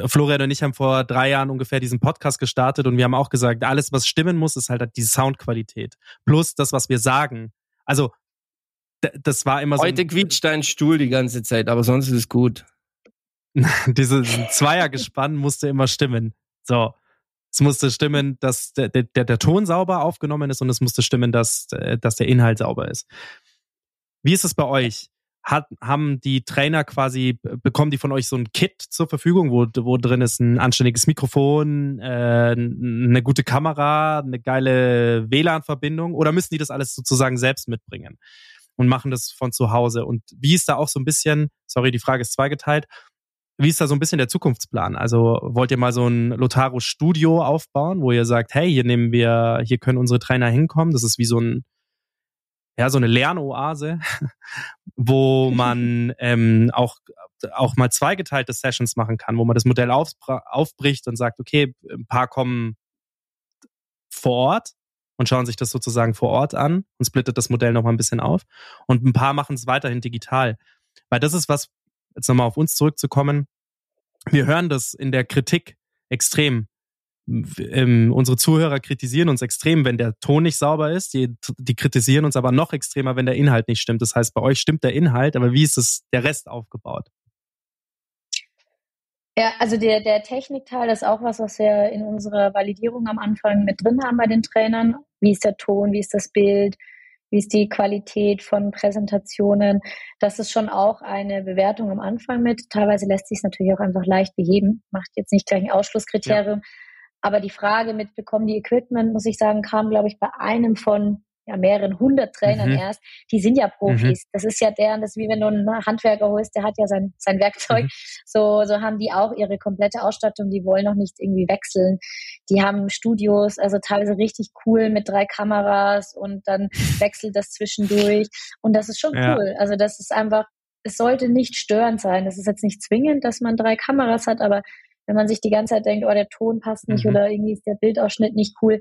Florian und ich haben vor drei Jahren ungefähr diesen Podcast gestartet und wir haben auch gesagt, alles, was stimmen muss, ist halt die Soundqualität. Plus das, was wir sagen. Also, das war immer so. Heute quietscht dein Stuhl die ganze Zeit, aber sonst ist es gut. Diese Zweiergespann musste immer stimmen. So. Es musste stimmen, dass der, der, der Ton sauber aufgenommen ist und es musste stimmen, dass, äh, dass der Inhalt sauber ist. Wie ist es bei euch? Hat, haben die Trainer quasi, bekommen die von euch so ein Kit zur Verfügung, wo, wo drin ist ein anständiges Mikrofon, äh, eine gute Kamera, eine geile WLAN-Verbindung oder müssen die das alles sozusagen selbst mitbringen und machen das von zu Hause? Und wie ist da auch so ein bisschen, sorry, die Frage ist zweigeteilt, wie ist da so ein bisschen der Zukunftsplan? Also wollt ihr mal so ein Lotaro Studio aufbauen, wo ihr sagt, hey, hier nehmen wir, hier können unsere Trainer hinkommen. Das ist wie so ein, ja, so eine Lernoase, wo man ähm, auch auch mal zweigeteilte Sessions machen kann, wo man das Modell aufbra- aufbricht und sagt, okay, ein paar kommen vor Ort und schauen sich das sozusagen vor Ort an und splittet das Modell noch mal ein bisschen auf und ein paar machen es weiterhin digital. Weil das ist was, jetzt nochmal auf uns zurückzukommen, wir hören das in der Kritik extrem. Ähm, unsere Zuhörer kritisieren uns extrem, wenn der Ton nicht sauber ist. Die, die kritisieren uns aber noch extremer, wenn der Inhalt nicht stimmt. Das heißt, bei euch stimmt der Inhalt, aber wie ist es der Rest aufgebaut? Ja, also der, der Technikteil ist auch was, was wir in unserer Validierung am Anfang mit drin haben bei den Trainern. Wie ist der Ton, wie ist das Bild, wie ist die Qualität von Präsentationen. Das ist schon auch eine Bewertung am Anfang mit. Teilweise lässt sich es natürlich auch einfach leicht beheben, macht jetzt nicht gleich ein Ausschlusskriterium. Aber die Frage mit, bekommen die Equipment, muss ich sagen, kam, glaube ich, bei einem von ja, mehreren hundert Trainern Mhm. erst. Die sind ja Profis. Das ist ja deren, das ist wie wenn du einen Handwerker holst, der hat ja sein, sein Werkzeug. Mhm. So, so haben die auch ihre komplette Ausstattung. Die wollen noch nicht irgendwie wechseln. Die haben Studios, also teilweise richtig cool mit drei Kameras und dann wechselt das zwischendurch. Und das ist schon Ja. cool. Also das ist einfach, es sollte nicht störend sein. Das ist jetzt nicht zwingend, dass man drei Kameras hat, aber wenn man sich die ganze Zeit denkt, oh, der Ton passt nicht Mhm. oder irgendwie ist der Bildausschnitt nicht cool,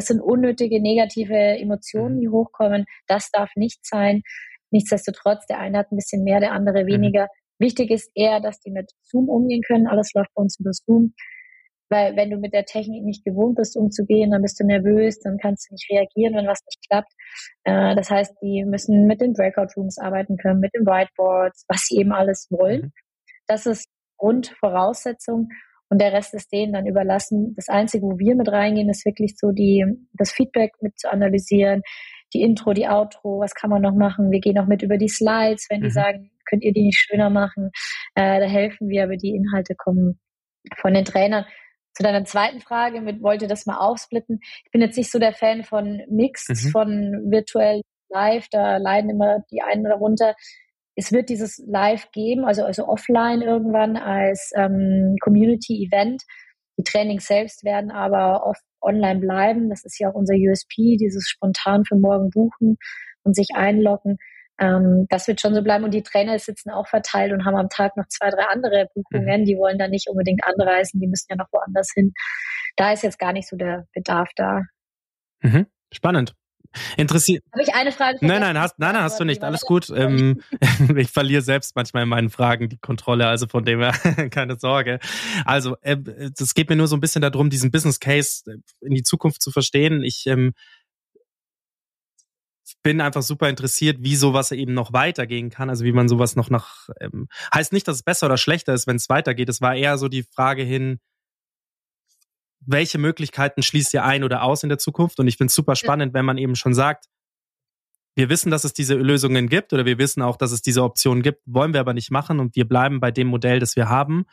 das sind unnötige negative Emotionen, die hochkommen. Das darf nicht sein. Nichtsdestotrotz, der eine hat ein bisschen mehr, der andere weniger. Wichtig ist eher, dass die mit Zoom umgehen können. Alles läuft bei uns über Zoom. Weil wenn du mit der Technik nicht gewohnt bist, umzugehen, dann bist du nervös, dann kannst du nicht reagieren, wenn was nicht klappt. Äh, das heißt, die müssen mit den Breakout Rooms arbeiten können, mit den Whiteboards, was sie eben alles wollen. Mhm. das ist Grundvoraussetzung. Und der Rest ist denen dann überlassen. Das Einzige, wo wir mit reingehen, ist wirklich so die, das Feedback mit zu analysieren, die Intro, die Outro, was kann man noch machen? Wir gehen auch mit über die Slides, wenn die mhm. sagen, könnt ihr die nicht schöner machen? Äh, da helfen wir, aber die Inhalte kommen von den Trainern. Zu deiner zweiten Frage mit, wollte das mal aufsplitten. Ich bin jetzt nicht so der Fan von Mixed, mhm. von virtuell live, da leiden immer die einen darunter. Es wird dieses Live geben, also, also offline irgendwann als ähm, Community-Event. Die Trainings selbst werden aber oft online bleiben. Das ist ja auch unser USP, dieses spontan für morgen buchen und sich einloggen. Ähm, das wird schon so bleiben. Und die Trainer sitzen auch verteilt und haben am Tag noch zwei, drei andere Buchungen. Mhm. Die wollen da nicht unbedingt anreisen, die müssen ja noch woanders hin. Da ist jetzt gar nicht so der Bedarf da. Mhm. Spannend. Interessiert. Habe ich eine Frage? Nein, nein, hast, nein, nein, hast du nicht. Alles gut. Ähm, ich verliere selbst manchmal in meinen Fragen die Kontrolle, also von dem her keine Sorge. Also, äh, es geht mir nur so ein bisschen darum, diesen Business Case äh, in die Zukunft zu verstehen. Ich ähm, bin einfach super interessiert, wie sowas eben noch weitergehen kann. Also wie man sowas noch nach. Ähm, heißt nicht, dass es besser oder schlechter ist, wenn es weitergeht. Es war eher so die Frage hin, welche Möglichkeiten schließt ihr ein oder aus in der Zukunft? Und ich finde es super spannend, wenn man eben schon sagt, wir wissen, dass es diese Lösungen gibt oder wir wissen auch, dass es diese Optionen gibt, wollen wir aber nicht machen und wir bleiben bei dem Modell, das wir haben,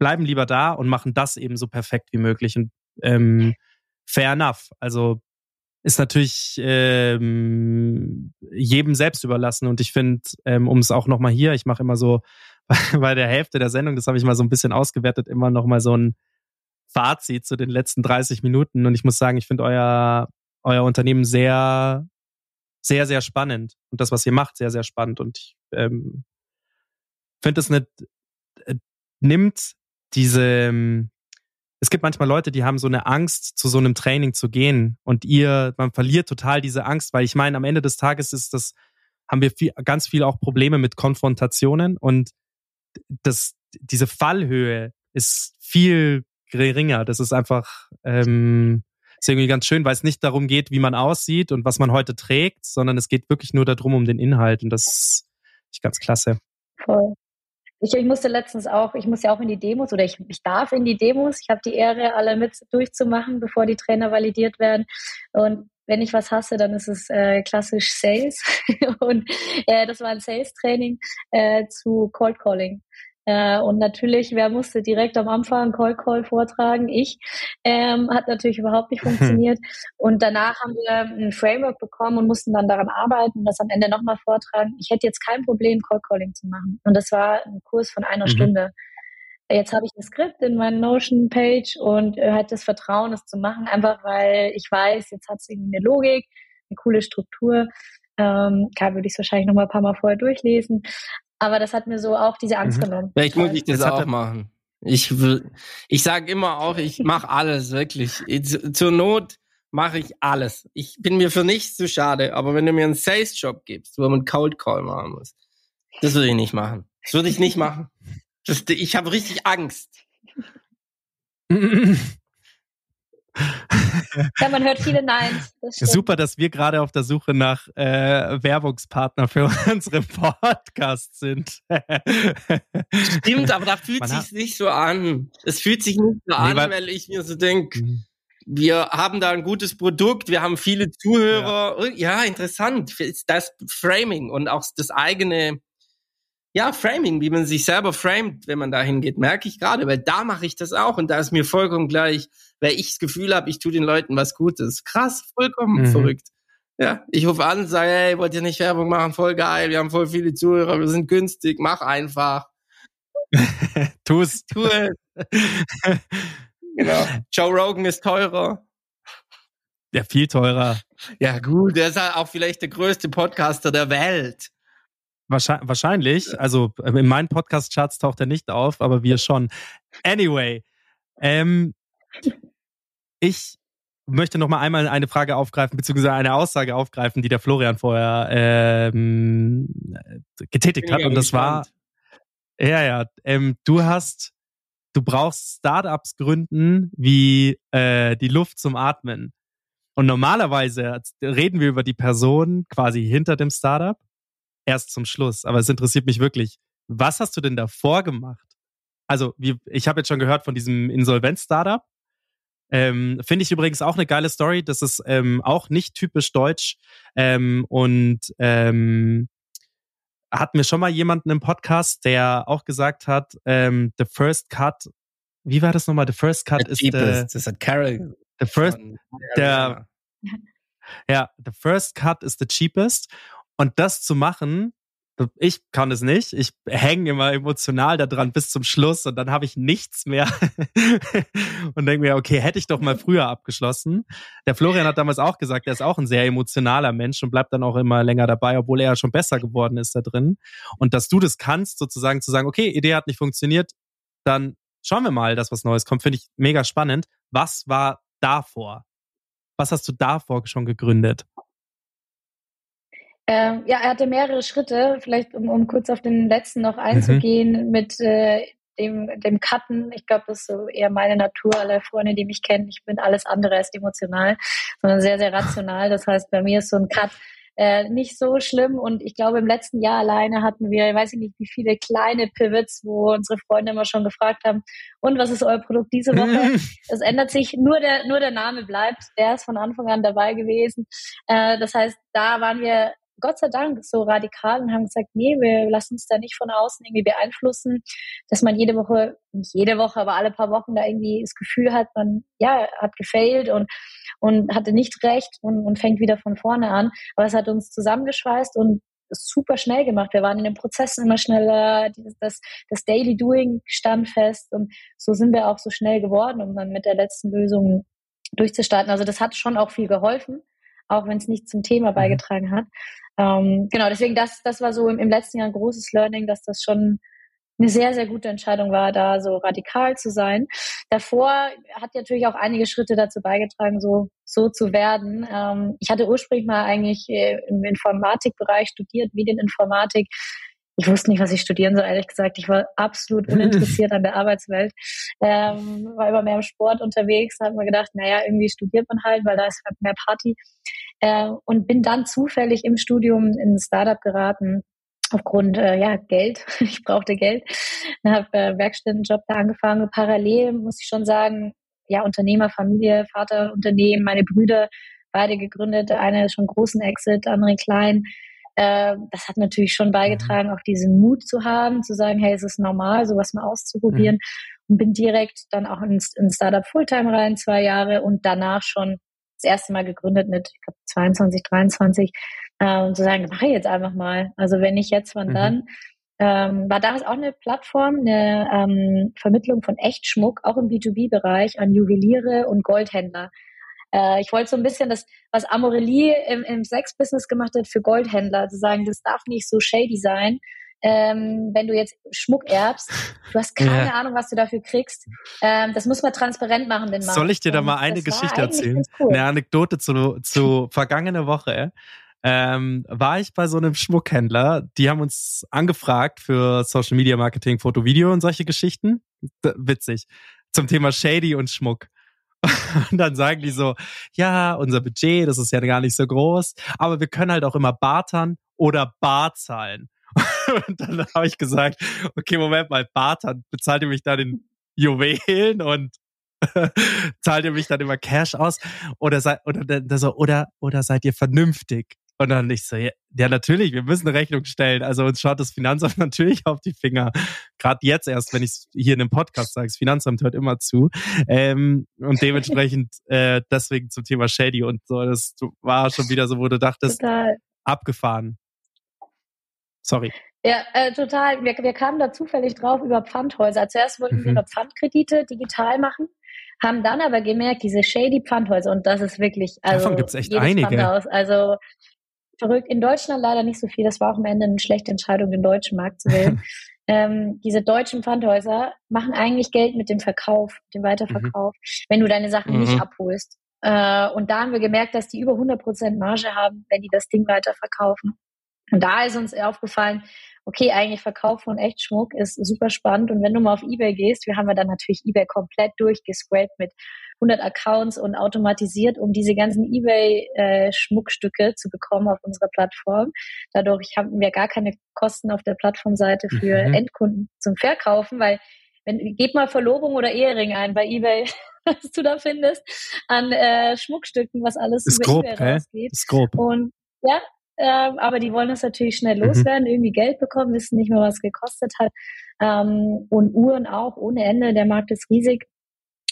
bleiben lieber da und machen das eben so perfekt wie möglich. Und ähm, fair enough. Also ist natürlich ähm, jedem selbst überlassen. Und ich finde, ähm, um es auch nochmal hier, ich mache immer so bei der Hälfte der Sendung, das habe ich mal so ein bisschen ausgewertet, immer nochmal so ein Fazit zu den letzten 30 Minuten. Und ich muss sagen, ich finde euer, euer Unternehmen sehr, sehr, sehr spannend. Und das, was ihr macht, sehr, sehr spannend. Und ich ähm, finde es nicht, äh, nimmt diese, ähm, es gibt manchmal Leute, die haben so eine Angst, zu so einem Training zu gehen. Und ihr, man verliert total diese Angst, weil ich meine, am Ende des Tages ist das, haben wir viel, ganz viel auch Probleme mit Konfrontationen und das, diese Fallhöhe ist viel geringer. Das ist einfach ähm, ist irgendwie ganz schön, weil es nicht darum geht, wie man aussieht und was man heute trägt, sondern es geht wirklich nur darum, um den Inhalt. Und das ist ganz klasse. Voll. Ich, ich musste letztens auch, ich muss ja auch in die Demos oder ich, ich darf in die Demos. Ich habe die Ehre, alle mit durchzumachen, bevor die Trainer validiert werden. Und wenn ich was hasse, dann ist es äh, klassisch Sales. und äh, das war ein Sales-Training äh, zu Cold Calling. Äh, und natürlich, wer musste direkt am Anfang Call Call vortragen? Ich. Ähm, hat natürlich überhaupt nicht funktioniert. und danach haben wir ein Framework bekommen und mussten dann daran arbeiten und das am Ende nochmal vortragen. Ich hätte jetzt kein Problem, Call Calling zu machen. Und das war ein Kurs von einer mhm. Stunde. Jetzt habe ich ein Skript in meiner Notion-Page und äh, halt das Vertrauen, das zu machen, einfach weil ich weiß, jetzt hat es irgendwie eine Logik, eine coole Struktur. Ähm, klar würde ich es wahrscheinlich noch mal ein paar Mal vorher durchlesen. Aber das hat mir so auch diese Angst mhm. genommen. Vielleicht muss ich das, das auch machen. Ich will, ich sage immer auch, ich mache alles, wirklich. Zur Not mache ich alles. Ich bin mir für nichts zu schade, aber wenn du mir einen Sales-Job gibst, wo man Cold Call machen muss, das würde ich nicht machen. Das würde ich nicht machen. Das, ich habe richtig Angst. Ja, man hört viele Neins. Das Super, dass wir gerade auf der Suche nach äh, Werbungspartner für unseren Podcast sind. Stimmt, aber da fühlt sich nicht so an. Es fühlt sich nicht so an, weil, weil ich mir so denke, mhm. wir haben da ein gutes Produkt, wir haben viele Zuhörer. Ja, ja interessant. Das Framing und auch das eigene ja, Framing, wie man sich selber framet, wenn man da hingeht, merke ich gerade, weil da mache ich das auch und da ist mir vollkommen gleich, weil ich das Gefühl habe, ich tue den Leuten was Gutes. Krass, vollkommen mhm. verrückt. Ja, ich rufe an sage, hey, wollt ihr nicht Werbung machen? Voll geil, wir haben voll viele Zuhörer, wir sind günstig, mach einfach. tu es. Tu es. genau. Joe Rogan ist teurer. Ja, viel teurer. Ja, gut, der ist halt auch vielleicht der größte Podcaster der Welt. Wahrscheinlich. Also äh, in meinen Podcast-Charts taucht er nicht auf, aber wir schon. Anyway, ähm, ich möchte noch mal einmal eine Frage aufgreifen, beziehungsweise eine Aussage aufgreifen, die der Florian vorher ähm, getätigt hat. Und das war, ja, ja, ähm, du hast, du brauchst Startups gründen wie äh, die Luft zum Atmen. Und normalerweise reden wir über die Person quasi hinter dem Startup erst zum Schluss. Aber es interessiert mich wirklich, Was hast du denn davor gemacht? Also, wie, ich habe jetzt schon gehört von diesem Insolvenz-Startup. Ähm, Finde ich übrigens auch eine geile Story. Das ist ähm, auch nicht typisch deutsch. Ähm, und ähm, hat mir schon mal jemanden im Podcast, der auch gesagt hat, ähm, the first cut, wie war das nochmal? The first cut The ist the, cheapest. Das hat Carol. the first, der- ja, the first cut is the cheapest. Und das zu machen, ich kann es nicht. Ich hänge immer emotional da dran bis zum Schluss und dann habe ich nichts mehr und denke mir, okay, hätte ich doch mal früher abgeschlossen. Der Florian hat damals auch gesagt, er ist auch ein sehr emotionaler Mensch und bleibt dann auch immer länger dabei, obwohl er ja schon besser geworden ist da drin. Und dass du das kannst, sozusagen zu sagen, okay, Idee hat nicht funktioniert, dann schauen wir mal, dass was Neues kommt, finde ich mega spannend. Was war davor? Was hast du davor schon gegründet? Ähm, ja, er hatte mehrere Schritte, vielleicht um, um kurz auf den letzten noch einzugehen mit äh, dem, dem Cutten. Ich glaube, das ist so eher meine Natur. Alle Freunde, die mich kennen, ich bin alles andere als emotional, sondern sehr, sehr rational. Das heißt, bei mir ist so ein Cut äh, nicht so schlimm. Und ich glaube, im letzten Jahr alleine hatten wir, weiß ich nicht, wie viele kleine Pivots, wo unsere Freunde immer schon gefragt haben, und was ist euer Produkt diese Woche? Es ändert sich, nur der, nur der Name bleibt. Der ist von Anfang an dabei gewesen. Äh, das heißt, da waren wir Gott sei Dank so radikal und haben gesagt, nee, wir lassen uns da nicht von außen irgendwie beeinflussen, dass man jede Woche, nicht jede Woche, aber alle paar Wochen da irgendwie das Gefühl hat, man, ja, hat gefailt und, und hatte nicht recht und, und fängt wieder von vorne an. Aber es hat uns zusammengeschweißt und super schnell gemacht. Wir waren in den Prozessen immer schneller, das, das Daily Doing stand fest und so sind wir auch so schnell geworden, um dann mit der letzten Lösung durchzustarten. Also das hat schon auch viel geholfen, auch wenn es nicht zum Thema beigetragen hat. Ähm, genau, deswegen das, das war so im, im letzten Jahr ein großes Learning, dass das schon eine sehr, sehr gute Entscheidung war, da so radikal zu sein. Davor hat natürlich auch einige Schritte dazu beigetragen, so, so zu werden. Ähm, ich hatte ursprünglich mal eigentlich äh, im Informatikbereich studiert, Medieninformatik. Ich wusste nicht, was ich studieren soll, ehrlich gesagt. Ich war absolut uninteressiert an der Arbeitswelt. Ähm, war immer mehr im Sport unterwegs, habe mir gedacht, naja, irgendwie studiert man halt, weil da ist halt mehr Party. Äh, und bin dann zufällig im Studium in ein Startup geraten, aufgrund äh, ja Geld. Ich brauchte Geld. Habe äh, Werkstättenjob da angefangen. Parallel muss ich schon sagen, ja Unternehmer, Familie, Vater, Unternehmen, meine Brüder beide gegründet. Eine ist schon großen Exit, der andere klein. Äh, das hat natürlich schon beigetragen, auch diesen Mut zu haben, zu sagen, hey, es ist normal, sowas mal auszuprobieren. Und bin direkt dann auch ins, ins Startup Fulltime rein, zwei Jahre und danach schon das erste Mal gegründet mit, ich glaube, 22, 23 äh, und zu sagen, mache ich jetzt einfach mal. Also wenn nicht jetzt, wann Mhm. dann? Ähm, war damals auch eine Plattform, eine ähm, Vermittlung von Echtschmuck, auch im B2B-Bereich an Juweliere und Goldhändler. Äh, ich wollte so ein bisschen das, was Amorelie im, im Sex-Business gemacht hat, für Goldhändler, zu sagen, das darf nicht so shady sein. Ähm, wenn du jetzt Schmuck erbst, du hast keine Ja. Ahnung, was du dafür kriegst. Ähm, das muss man transparent machen, den Markt. Soll ich dir da mal eine Geschichte erzählen? Cool. Eine Anekdote zu, zu vergangene Woche. Ähm, war ich bei so einem Schmuckhändler, die haben uns angefragt für Social Media Marketing, Foto, Video und solche Geschichten. Witzig. Zum Thema Shady und Schmuck. Und dann sagen die so, ja, unser Budget, das ist ja gar nicht so groß, aber wir können halt auch immer bartern oder bar zahlen. Und dann habe ich gesagt, okay, Moment mal, bartern, bezahlt ihr mich dann in Juwelen und zahlt ihr mich dann immer Cash aus oder seid oder oder oder seid ihr vernünftig und dann ich so ja, ja natürlich wir müssen eine Rechnung stellen also uns schaut das Finanzamt natürlich auf die Finger gerade jetzt erst wenn ich es hier in einem Podcast sage das Finanzamt hört immer zu ähm, und dementsprechend äh, deswegen zum Thema Shady und so das war schon wieder so wo du dachtest Total. abgefahren sorry Ja, äh, total. Wir, wir kamen da zufällig drauf über Pfandhäuser. Zuerst wollten wir Mhm. noch Pfandkredite digital machen, haben dann aber gemerkt, diese shady Pfandhäuser, und das ist wirklich, also Davon gibt's echt einige. Pfandhaus, also verrückt. In Deutschland leider nicht so viel. Das war auch am Ende eine schlechte Entscheidung, den deutschen Markt zu wählen. ähm, diese deutschen Pfandhäuser machen eigentlich Geld mit dem Verkauf, dem Weiterverkauf, wenn du deine Sachen Mhm. nicht abholst. Äh, und da haben wir gemerkt, dass die über 100% Marge haben, wenn die das Ding weiterverkaufen. Und da ist uns aufgefallen, okay, eigentlich Verkauf von Echtschmuck ist super spannend. Und wenn du mal auf eBay gehst, wir haben ja dann natürlich eBay komplett durchgescrapt mit 100 Accounts und automatisiert, um diese ganzen eBay-Schmuckstücke äh, zu bekommen auf unserer Plattform. Dadurch haben wir gar keine Kosten auf der Plattformseite für mhm. Endkunden zum Verkaufen, weil wenn, gebt mal Verlobung oder Ehering ein bei eBay, was du da findest an äh, Schmuckstücken, was alles ist über grob, eBay rausgeht. Ist grob. Und ja, ähm, aber die wollen das natürlich schnell mhm. loswerden, mhm. irgendwie Geld bekommen, wissen nicht mehr, was es gekostet hat. Ähm, und Uhren auch ohne Ende, der Markt ist riesig.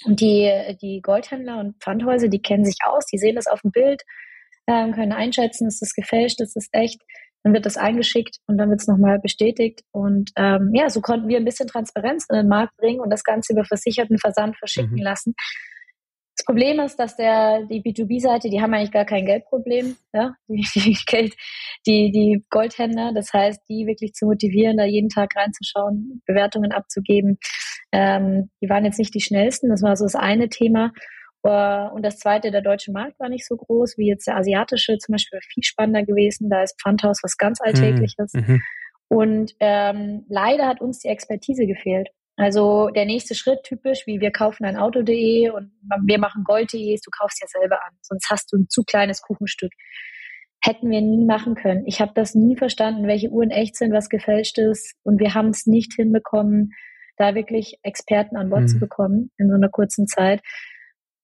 Und die, die Goldhändler und Pfandhäuser, die kennen sich aus, die sehen das auf dem Bild, ähm, können einschätzen, ist das gefälscht, ist das echt. Dann wird das eingeschickt und dann wird es nochmal bestätigt. Und ähm, ja, so konnten wir ein bisschen Transparenz in den Markt bringen und das Ganze über versicherten Versand verschicken mhm. lassen. Das Problem ist, dass der, die B2B-Seite, die haben eigentlich gar kein Geldproblem, ja, die, die Geld, die, die Goldhändler. Das heißt, die wirklich zu motivieren, da jeden Tag reinzuschauen, Bewertungen abzugeben. Ähm, die waren jetzt nicht die schnellsten. Das war so das eine Thema. Uh, und das zweite, der deutsche Markt war nicht so groß wie jetzt der asiatische, zum Beispiel viel spannender gewesen. Da ist Pfandhaus was ganz Alltägliches. Mhm. mhm. Und ähm, leider hat uns die Expertise gefehlt. Also der nächste Schritt typisch, wie wir kaufen ein Auto.de und wir machen Gold.de, du kaufst ja selber an, sonst hast du ein zu kleines Kuchenstück. Hätten wir nie machen können. Ich habe das nie verstanden, welche Uhren echt sind, was gefälscht ist und wir haben es nicht hinbekommen, da wirklich Experten an Bord mhm. zu bekommen in so einer kurzen Zeit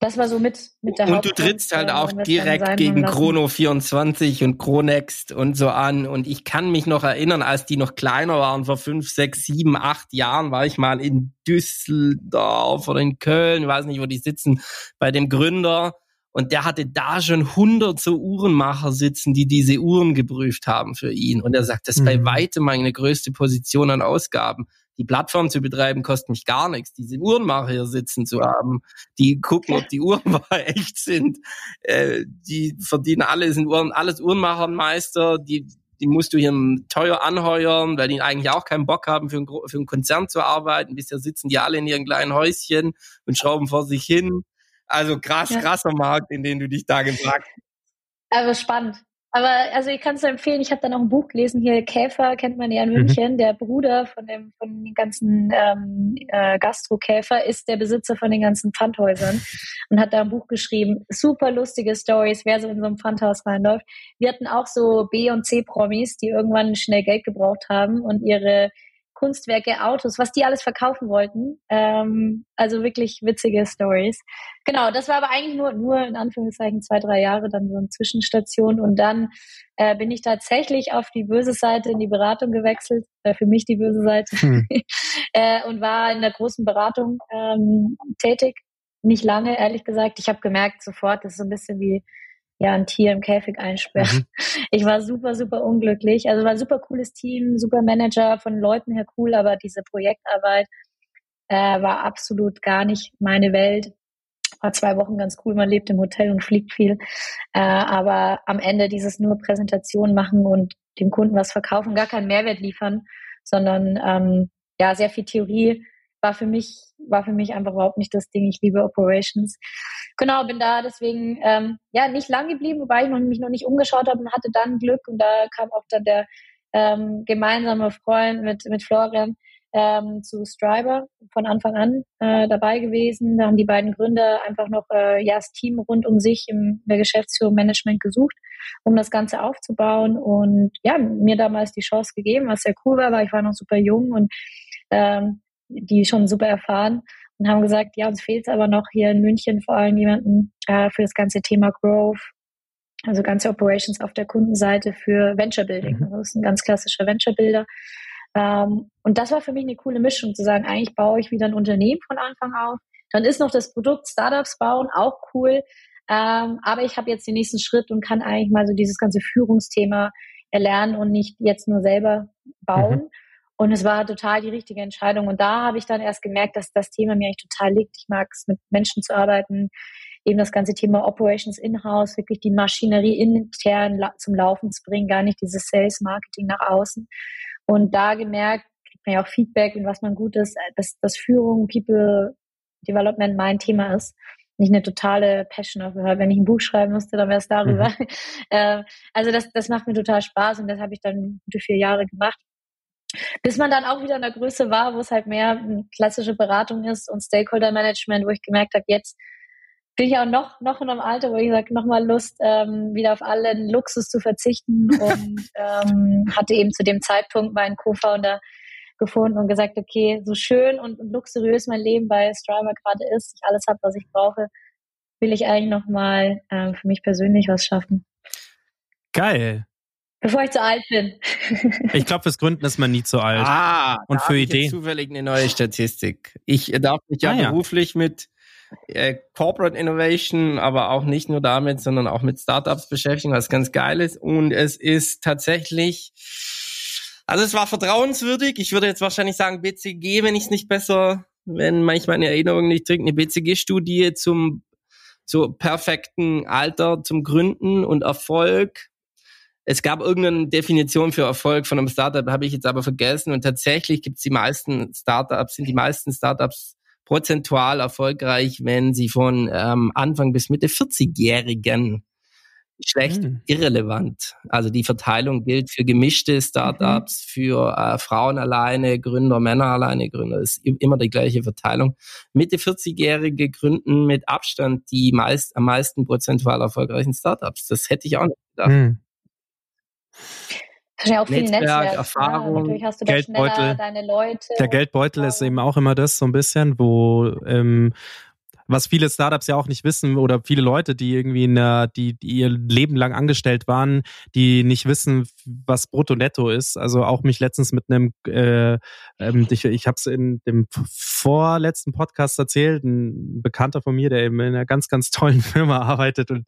das war so mit, mit der Und du trittst halt auch direkt gegen Chrono 24 und Chronext und so an. Und ich kann mich noch erinnern, als die noch kleiner waren, vor fünf, sechs, sieben, acht Jahren, war ich mal in Düsseldorf oder in Köln, ich weiß nicht, wo die sitzen, bei dem Gründer. Und der hatte da schon hundert so Uhrenmacher sitzen, die diese Uhren geprüft haben für ihn. Und er sagt, das ist mhm. bei weitem meine größte Position an Ausgaben die Plattform zu betreiben, kostet mich gar nichts. Diese Uhrenmacher hier sitzen zu haben, die gucken, ob die Uhren echt sind, äh, die verdienen alle, sind Uhren, alles Uhrenmachermeister, die, die musst du hier teuer anheuern, weil die eigentlich auch keinen Bock haben, für einen, für einen Konzern zu arbeiten. Bisher sitzen die alle in ihren kleinen Häuschen und schrauben vor sich hin. Also krass, ja. krasser Markt, in den du dich da gebracht hast. Aber spannend. Aber also ich kann es empfehlen, ich habe dann auch ein Buch gelesen, hier Käfer kennt man ja in mhm. München, mhm. der Bruder von dem von den ganzen ähm, äh, Gastro-Käfer ist der Besitzer von den ganzen Pfandhäusern und hat da ein Buch geschrieben. Super lustige Stories, wer so in so ein Pfandhaus reinläuft. Wir hatten auch so B- und C-Promis, die irgendwann schnell Geld gebraucht haben und ihre Kunstwerke, Autos, was die alles verkaufen wollten. Ähm, also wirklich witzige Stories. Genau, das war aber eigentlich nur, nur in Anführungszeichen zwei, drei Jahre dann so eine Zwischenstation und dann äh, bin ich tatsächlich auf die böse Seite in die Beratung gewechselt, äh, für mich die böse Seite hm. äh, und war in der großen Beratung ähm, tätig. Nicht lange, ehrlich gesagt. Ich habe gemerkt sofort, das ist so ein bisschen wie ja, ein Tier im Käfig einsperren. Mhm. Ich war super, super unglücklich. Also war ein super cooles Team, super Manager, von Leuten her cool, aber diese Projektarbeit äh, war absolut gar nicht meine Welt. War zwei Wochen ganz cool, man lebt im Hotel und fliegt viel. Äh, aber am Ende dieses nur Präsentation machen und dem Kunden was verkaufen, gar keinen Mehrwert liefern, sondern ähm, ja, sehr viel Theorie war für mich, war für mich einfach überhaupt nicht das Ding. Ich liebe Operations. Genau, bin da deswegen ähm, ja nicht lang geblieben, wobei ich noch, mich noch nicht umgeschaut habe und hatte dann Glück und da kam auch dann der ähm, gemeinsame Freund mit, mit Florian ähm, zu Striber von Anfang an äh, dabei gewesen. Da haben die beiden Gründer einfach noch äh, ja, das Team rund um sich im der Geschäftsführung Management gesucht, um das Ganze aufzubauen und ja, mir damals die Chance gegeben, was sehr cool war, weil ich war noch super jung und ähm, die schon super erfahren und haben gesagt, ja, uns fehlt es aber noch hier in München vor allem jemanden äh, für das ganze Thema Growth, also ganze Operations auf der Kundenseite für Venture Building. Mhm. Das ist ein ganz klassischer Venture Builder. Ähm, und das war für mich eine coole Mischung, zu sagen, eigentlich baue ich wieder ein Unternehmen von Anfang auf. Dann ist noch das Produkt Startups bauen auch cool. Ähm, aber ich habe jetzt den nächsten Schritt und kann eigentlich mal so dieses ganze Führungsthema erlernen und nicht jetzt nur selber bauen. Mhm. Und es war total die richtige Entscheidung. Und da habe ich dann erst gemerkt, dass das Thema mir eigentlich total liegt. Ich mag es, mit Menschen zu arbeiten, eben das ganze Thema Operations in-house, wirklich die Maschinerie intern zum Laufen zu bringen, gar nicht dieses Sales Marketing nach außen. Und da gemerkt, kriegt man ja auch Feedback und was man gut ist, dass, dass Führung, People Development mein Thema ist. nicht eine totale Passion gehört. Wenn ich ein Buch schreiben musste, dann wäre es darüber. Mhm. äh, also das, das macht mir total Spaß und das habe ich dann gute vier Jahre gemacht. Bis man dann auch wieder in der Größe war, wo es halt mehr klassische Beratung ist und Stakeholder Management, wo ich gemerkt habe, jetzt bin ich auch noch, noch in einem Alter, wo ich sage, nochmal Lust, ähm, wieder auf allen Luxus zu verzichten und ähm, hatte eben zu dem Zeitpunkt meinen Co-Founder gefunden und gesagt, okay, so schön und, und luxuriös mein Leben bei Striver gerade ist, ich alles habe, was ich brauche, will ich eigentlich nochmal ähm, für mich persönlich was schaffen. Geil. Bevor ich zu alt bin. ich glaube, fürs Gründen ist man nie zu alt. Ah, und für Ideen. zufällig eine neue Statistik. Ich darf mich ja, ah, ja. beruflich mit äh, Corporate Innovation, aber auch nicht nur damit, sondern auch mit Startups beschäftigen, was ganz geil ist. Und es ist tatsächlich, also es war vertrauenswürdig. Ich würde jetzt wahrscheinlich sagen BCG, wenn ich es nicht besser, wenn manchmal eine Erinnerung nicht trinkt, eine BCG-Studie zum so perfekten Alter zum Gründen und Erfolg es gab irgendeine Definition für Erfolg von einem Startup, habe ich jetzt aber vergessen. Und tatsächlich gibt es die meisten Startups, sind die meisten Startups prozentual erfolgreich, wenn sie von ähm, Anfang bis Mitte 40-Jährigen schlecht mhm. irrelevant. Also die Verteilung gilt für gemischte Startups, mhm. für äh, Frauen alleine, Gründer, Männer alleine, Gründer. ist immer die gleiche Verteilung. Mitte 40-Jährige gründen mit Abstand die meist, am meisten prozentual erfolgreichen Startups. Das hätte ich auch nicht gedacht. Mhm. Ja auch viel Netzwerk, Netzwerk ne? Erfahrung, ja, Geldbeutel. deine Leute. Der Geldbeutel ist eben auch immer das so ein bisschen, wo ähm, was viele Startups ja auch nicht wissen oder viele Leute, die irgendwie in der, die, die ihr Leben lang angestellt waren, die nicht wissen, was Brutto Netto ist. Also auch mich letztens mit einem, äh, ähm, ich, ich habe es in dem vorletzten Podcast erzählt, ein Bekannter von mir, der eben in einer ganz, ganz tollen Firma arbeitet und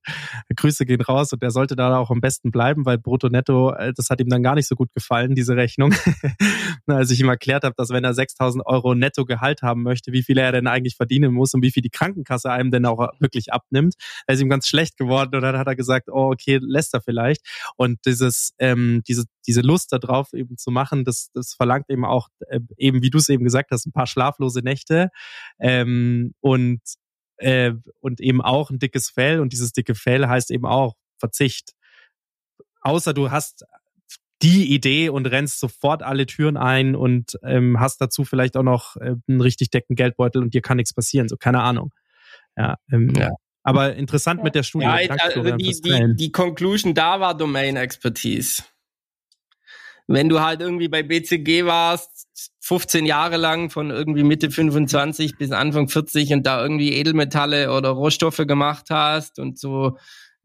Grüße gehen raus und der sollte da auch am besten bleiben, weil Brutto Netto, äh, das hat ihm dann gar nicht so gut gefallen, diese Rechnung. Als ich ihm erklärt habe, dass wenn er 6000 Euro Netto Gehalt haben möchte, wie viel er denn eigentlich verdienen muss und wie viel die Krankenkasse einem denn auch wirklich abnimmt. Er ist ihm ganz schlecht geworden und dann hat er gesagt, oh, okay, lässt er vielleicht. Und dieses, ähm, diese, diese Lust darauf eben zu machen, das, das verlangt eben auch, äh, eben wie du es eben gesagt hast, ein paar schlaflose Nächte ähm, und, äh, und eben auch ein dickes Fell. Und dieses dicke Fell heißt eben auch Verzicht. Außer du hast die Idee und rennst sofort alle Türen ein und ähm, hast dazu vielleicht auch noch äh, einen richtig decken Geldbeutel und dir kann nichts passieren, so keine Ahnung. Ja, ähm, ja. Aber interessant mit der Studie. Ja, also die, die, die Conclusion da war Domain Expertise. Wenn du halt irgendwie bei BCG warst, 15 Jahre lang von irgendwie Mitte 25 bis Anfang 40 und da irgendwie Edelmetalle oder Rohstoffe gemacht hast und so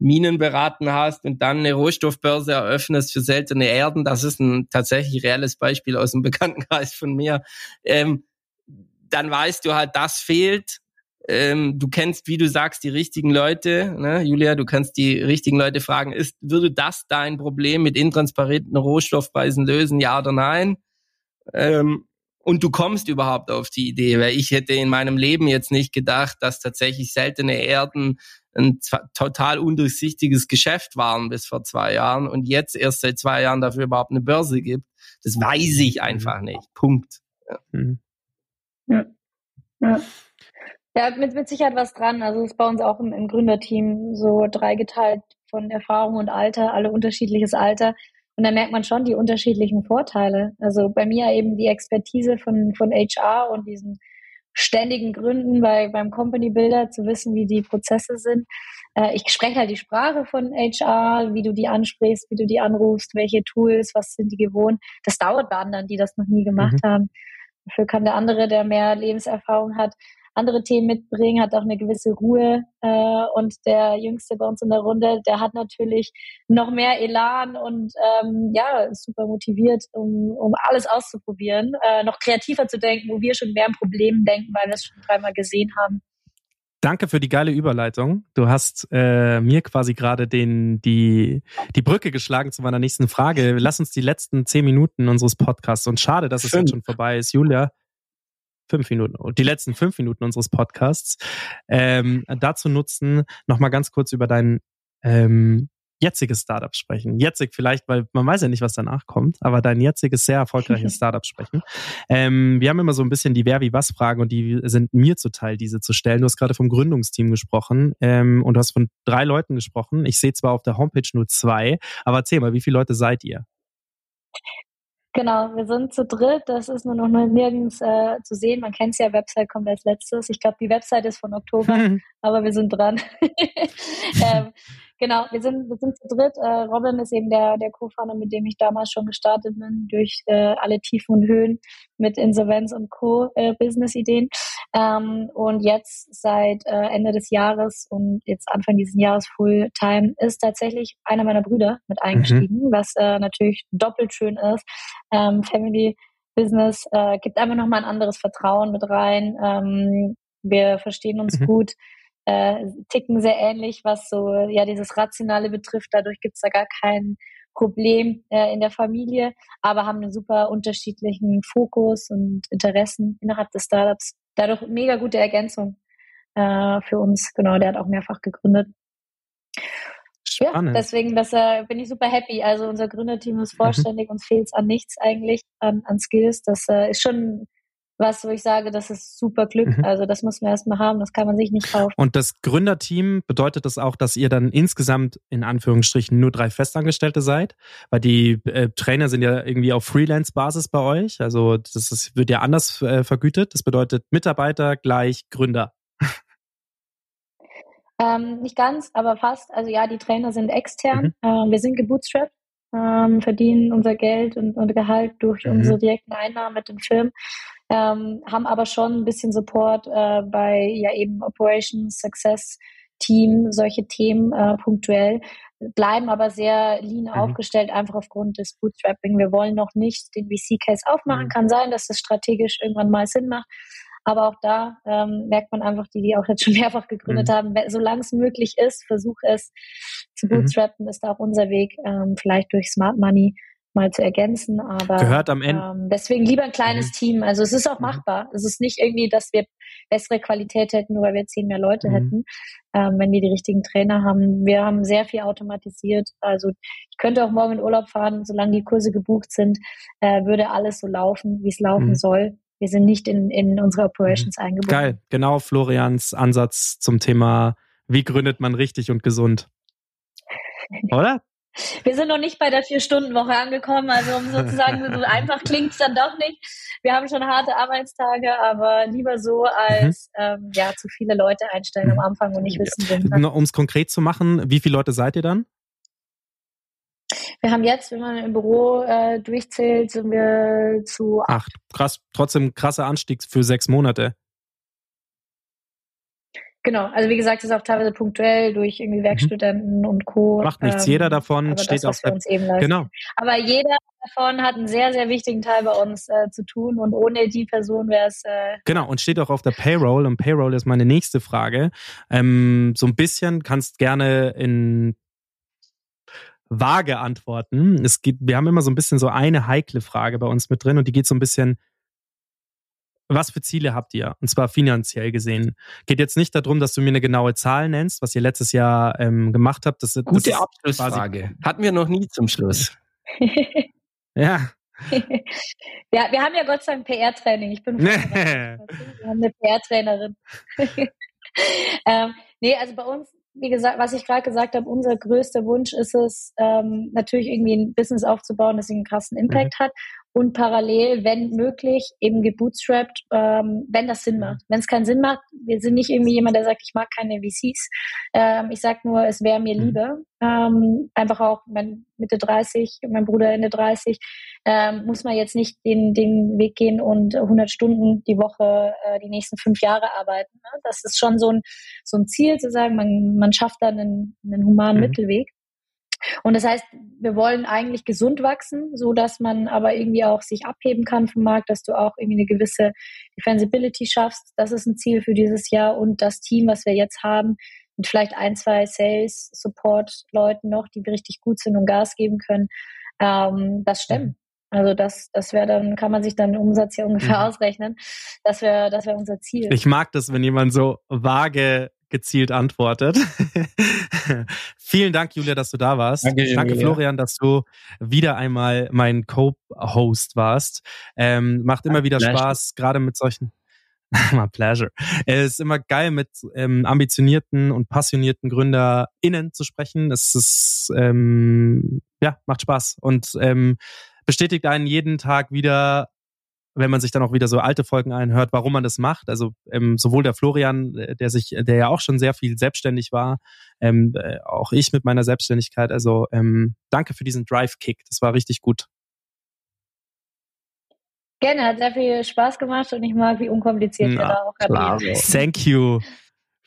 Minen beraten hast und dann eine Rohstoffbörse eröffnest für seltene Erden, das ist ein tatsächlich reelles Beispiel aus dem Bekanntenkreis von mir, ähm, dann weißt du halt, das fehlt. Ähm, du kennst, wie du sagst, die richtigen Leute. Ne? Julia, du kannst die richtigen Leute fragen, ist, würde das dein Problem mit intransparenten Rohstoffpreisen lösen, ja oder nein? Ähm, und du kommst überhaupt auf die Idee, weil ich hätte in meinem Leben jetzt nicht gedacht, dass tatsächlich seltene Erden ein total undurchsichtiges Geschäft waren bis vor zwei Jahren und jetzt erst seit zwei Jahren dafür überhaupt eine Börse gibt. Das weiß ich mhm. einfach nicht. Punkt. Ja. Mhm. Ja. ja. Ja, mit, mit Sicherheit was dran. Also es ist bei uns auch im, im Gründerteam so dreigeteilt von Erfahrung und Alter, alle unterschiedliches Alter. Und da merkt man schon die unterschiedlichen Vorteile. Also bei mir eben die Expertise von, von HR und diesen ständigen Gründen bei, beim Company Builder zu wissen, wie die Prozesse sind. Äh, ich spreche halt die Sprache von HR, wie du die ansprichst, wie du die anrufst, welche Tools, was sind die gewohnt. Das dauert bei anderen, die das noch nie gemacht mhm. haben. Dafür kann der andere, der mehr Lebenserfahrung hat, andere Themen mitbringen, hat auch eine gewisse Ruhe. Äh, und der Jüngste bei uns in der Runde, der hat natürlich noch mehr Elan und ähm, ja, ist super motiviert, um, um alles auszuprobieren, äh, noch kreativer zu denken, wo wir schon mehr an Problemen denken, weil wir es schon dreimal gesehen haben. Danke für die geile Überleitung. Du hast äh, mir quasi gerade den die die Brücke geschlagen zu meiner nächsten Frage. Lass uns die letzten zehn Minuten unseres Podcasts und schade, dass es Fünf. jetzt schon vorbei ist, Julia fünf Minuten, die letzten fünf Minuten unseres Podcasts ähm, dazu nutzen, nochmal ganz kurz über deinen ähm, jetziges Startup sprechen. Jetzig vielleicht, weil man weiß ja nicht, was danach kommt, aber dein jetziges sehr erfolgreiches Startup sprechen. Ähm, wir haben immer so ein bisschen die Wer wie was Fragen und die sind mir zuteil, diese zu stellen. Du hast gerade vom Gründungsteam gesprochen ähm, und du hast von drei Leuten gesprochen. Ich sehe zwar auf der Homepage nur zwei, aber erzähl mal, wie viele Leute seid ihr? Genau, wir sind zu dritt. Das ist nur noch nirgends äh, zu sehen. Man kennt es ja, Website kommt als letztes. Ich glaube, die Website ist von Oktober, aber wir sind dran. ähm, Genau, wir sind, wir sind zu dritt. Äh, Robin ist eben der, der Co-Founder, mit dem ich damals schon gestartet bin, durch äh, alle Tiefen und Höhen mit Insolvenz und Co-Business-Ideen. Äh, ähm, und jetzt seit äh, Ende des Jahres und jetzt Anfang dieses Jahres Fulltime ist tatsächlich einer meiner Brüder mit eingestiegen, mhm. was äh, natürlich doppelt schön ist. Ähm, Family Business äh, gibt einfach nochmal ein anderes Vertrauen mit rein. Ähm, wir verstehen uns mhm. gut äh, ticken sehr ähnlich, was so ja dieses Rationale betrifft. Dadurch gibt es da gar kein Problem äh, in der Familie, aber haben einen super unterschiedlichen Fokus und Interessen innerhalb des Startups. Dadurch mega gute Ergänzung äh, für uns. Genau, der hat auch mehrfach gegründet. Spannend. Ja, deswegen das, äh, bin ich super happy. Also unser Gründerteam ist mhm. vollständig, mhm. uns fehlt es an nichts eigentlich, an, an Skills. Das äh, ist schon was, wo ich sage, das ist super Glück. Mhm. Also das muss man erstmal haben, das kann man sich nicht kaufen. Und das Gründerteam bedeutet das auch, dass ihr dann insgesamt in Anführungsstrichen nur drei Festangestellte seid? Weil die äh, Trainer sind ja irgendwie auf Freelance-Basis bei euch. Also das ist, wird ja anders äh, vergütet. Das bedeutet Mitarbeiter gleich Gründer. Ähm, nicht ganz, aber fast. Also ja, die Trainer sind extern. Mhm. Ähm, wir sind gebootstrapped, ähm, verdienen unser Geld und, und Gehalt durch mhm. unsere direkten Einnahmen mit den Firmen ähm, haben aber schon ein bisschen Support äh, bei ja eben Operations, Success Team, solche Themen äh, punktuell, bleiben aber sehr lean mhm. aufgestellt, einfach aufgrund des Bootstrapping. Wir wollen noch nicht den VC-Case aufmachen. Mhm. Kann sein, dass das strategisch irgendwann mal Sinn macht. Aber auch da ähm, merkt man einfach, die, die auch jetzt schon mehrfach gegründet mhm. haben, solange es möglich ist, versuch es zu mhm. bootstrappen, ist da auch unser Weg, ähm, vielleicht durch Smart Money mal zu ergänzen. Aber gehört am Ende. Ähm, deswegen lieber ein kleines mhm. Team. Also es ist auch mhm. machbar. Es ist nicht irgendwie, dass wir bessere Qualität hätten, nur weil wir zehn mehr Leute mhm. hätten, ähm, wenn wir die richtigen Trainer haben. Wir haben sehr viel automatisiert. Also ich könnte auch morgen in Urlaub fahren, solange die Kurse gebucht sind, äh, würde alles so laufen, wie es laufen mhm. soll. Wir sind nicht in, in unsere Operations mhm. eingebunden. Geil, genau Florians Ansatz zum Thema, wie gründet man richtig und gesund. Oder? Wir sind noch nicht bei der Vier-Stunden-Woche angekommen, also um sozusagen so einfach klingt es dann doch nicht. Wir haben schon harte Arbeitstage, aber lieber so als mhm. ähm, ja zu viele Leute einstellen am Anfang und nicht wissen, ja. Um es konkret zu machen, wie viele Leute seid ihr dann? Wir haben jetzt, wenn man im Büro äh, durchzählt, sind wir zu acht. acht. Krass, trotzdem krasser Anstieg für sechs Monate. Genau, also wie gesagt, ist auch teilweise punktuell durch irgendwie mhm. Werkstudenten mhm. und Co. Macht nichts, ähm, jeder davon steht das, auf der Genau. Aber jeder davon hat einen sehr, sehr wichtigen Teil bei uns äh, zu tun und ohne die Person wäre es. Äh genau, und steht auch auf der Payroll und Payroll ist meine nächste Frage. Ähm, so ein bisschen kannst gerne in vage antworten. Es gibt, wir haben immer so ein bisschen so eine heikle Frage bei uns mit drin und die geht so ein bisschen was für Ziele habt ihr? Und zwar finanziell gesehen. Geht jetzt nicht darum, dass du mir eine genaue Zahl nennst, was ihr letztes Jahr ähm, gemacht habt. Das, Gute das Abschlussfrage. Hatten wir noch nie zum Schluss. ja. ja, wir haben ja Gott sei Dank PR-Training. Ich bin nee. wir haben eine PR-Trainerin. ähm, nee, also bei uns, wie gesagt, was ich gerade gesagt habe, unser größter Wunsch ist es, ähm, natürlich irgendwie ein Business aufzubauen, das einen krassen Impact mhm. hat und parallel, wenn möglich, eben gebootstrapped, ähm, wenn das Sinn macht. Wenn es keinen Sinn macht, wir sind nicht irgendwie jemand, der sagt, ich mag keine VCs. Ähm, ich sag nur, es wäre mir mhm. lieber. Ähm, einfach auch, mein Mitte 30, mein Bruder Ende 30, ähm, muss man jetzt nicht den, den Weg gehen und 100 Stunden die Woche äh, die nächsten fünf Jahre arbeiten. Ne? Das ist schon so ein, so ein Ziel zu sagen, man, man schafft dann einen, einen humanen mhm. Mittelweg. Und das heißt, wir wollen eigentlich gesund wachsen, so dass man aber irgendwie auch sich abheben kann vom Markt, dass du auch irgendwie eine gewisse Defensibility schaffst. Das ist ein Ziel für dieses Jahr und das Team, was wir jetzt haben, mit vielleicht ein, zwei Sales, Support Leuten noch, die richtig gut sind und Gas geben können, ähm, das stemmen. Also das, das wäre dann, kann man sich dann den Umsatz ja ungefähr mhm. ausrechnen. Das wäre, das wäre unser Ziel. Ich mag das, wenn jemand so vage gezielt antwortet. Vielen Dank, Julia, dass du da warst. Danke, Julia. Florian, dass du wieder einmal mein Co-Host warst. Ähm, macht immer wieder pleasure. Spaß, gerade mit solchen. My pleasure. Es ist immer geil, mit ähm, ambitionierten und passionierten GründerInnen zu sprechen. Es ist, ähm, ja, macht Spaß und ähm, bestätigt einen jeden Tag wieder, wenn man sich dann auch wieder so alte Folgen einhört, warum man das macht. Also ähm, sowohl der Florian, äh, der sich, der ja auch schon sehr viel selbstständig war, ähm, äh, auch ich mit meiner Selbstständigkeit. Also ähm, danke für diesen Drive-Kick. Das war richtig gut. Gerne, hat sehr viel Spaß gemacht und ich mag, wie unkompliziert Na, da auch agiert. Thank you.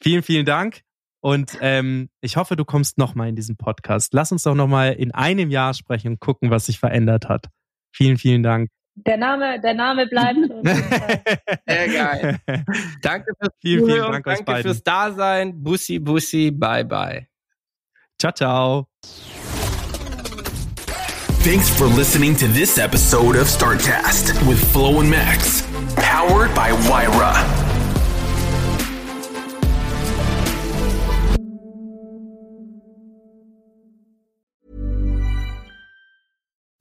Vielen, vielen Dank. Und ähm, ich hoffe, du kommst nochmal in diesen Podcast. Lass uns doch nochmal in einem Jahr sprechen und gucken, was sich verändert hat. Vielen, vielen Dank. Der Name, der Name bleibt. Sehr geil. Danke fürs Vielen, vielen Dank euch Danke beiden. fürs Dasein. Bussi, Bussi, bye, bye. Ciao, ciao. Thanks for listening to this episode of StartCast with Flo and Max, powered by Wyra.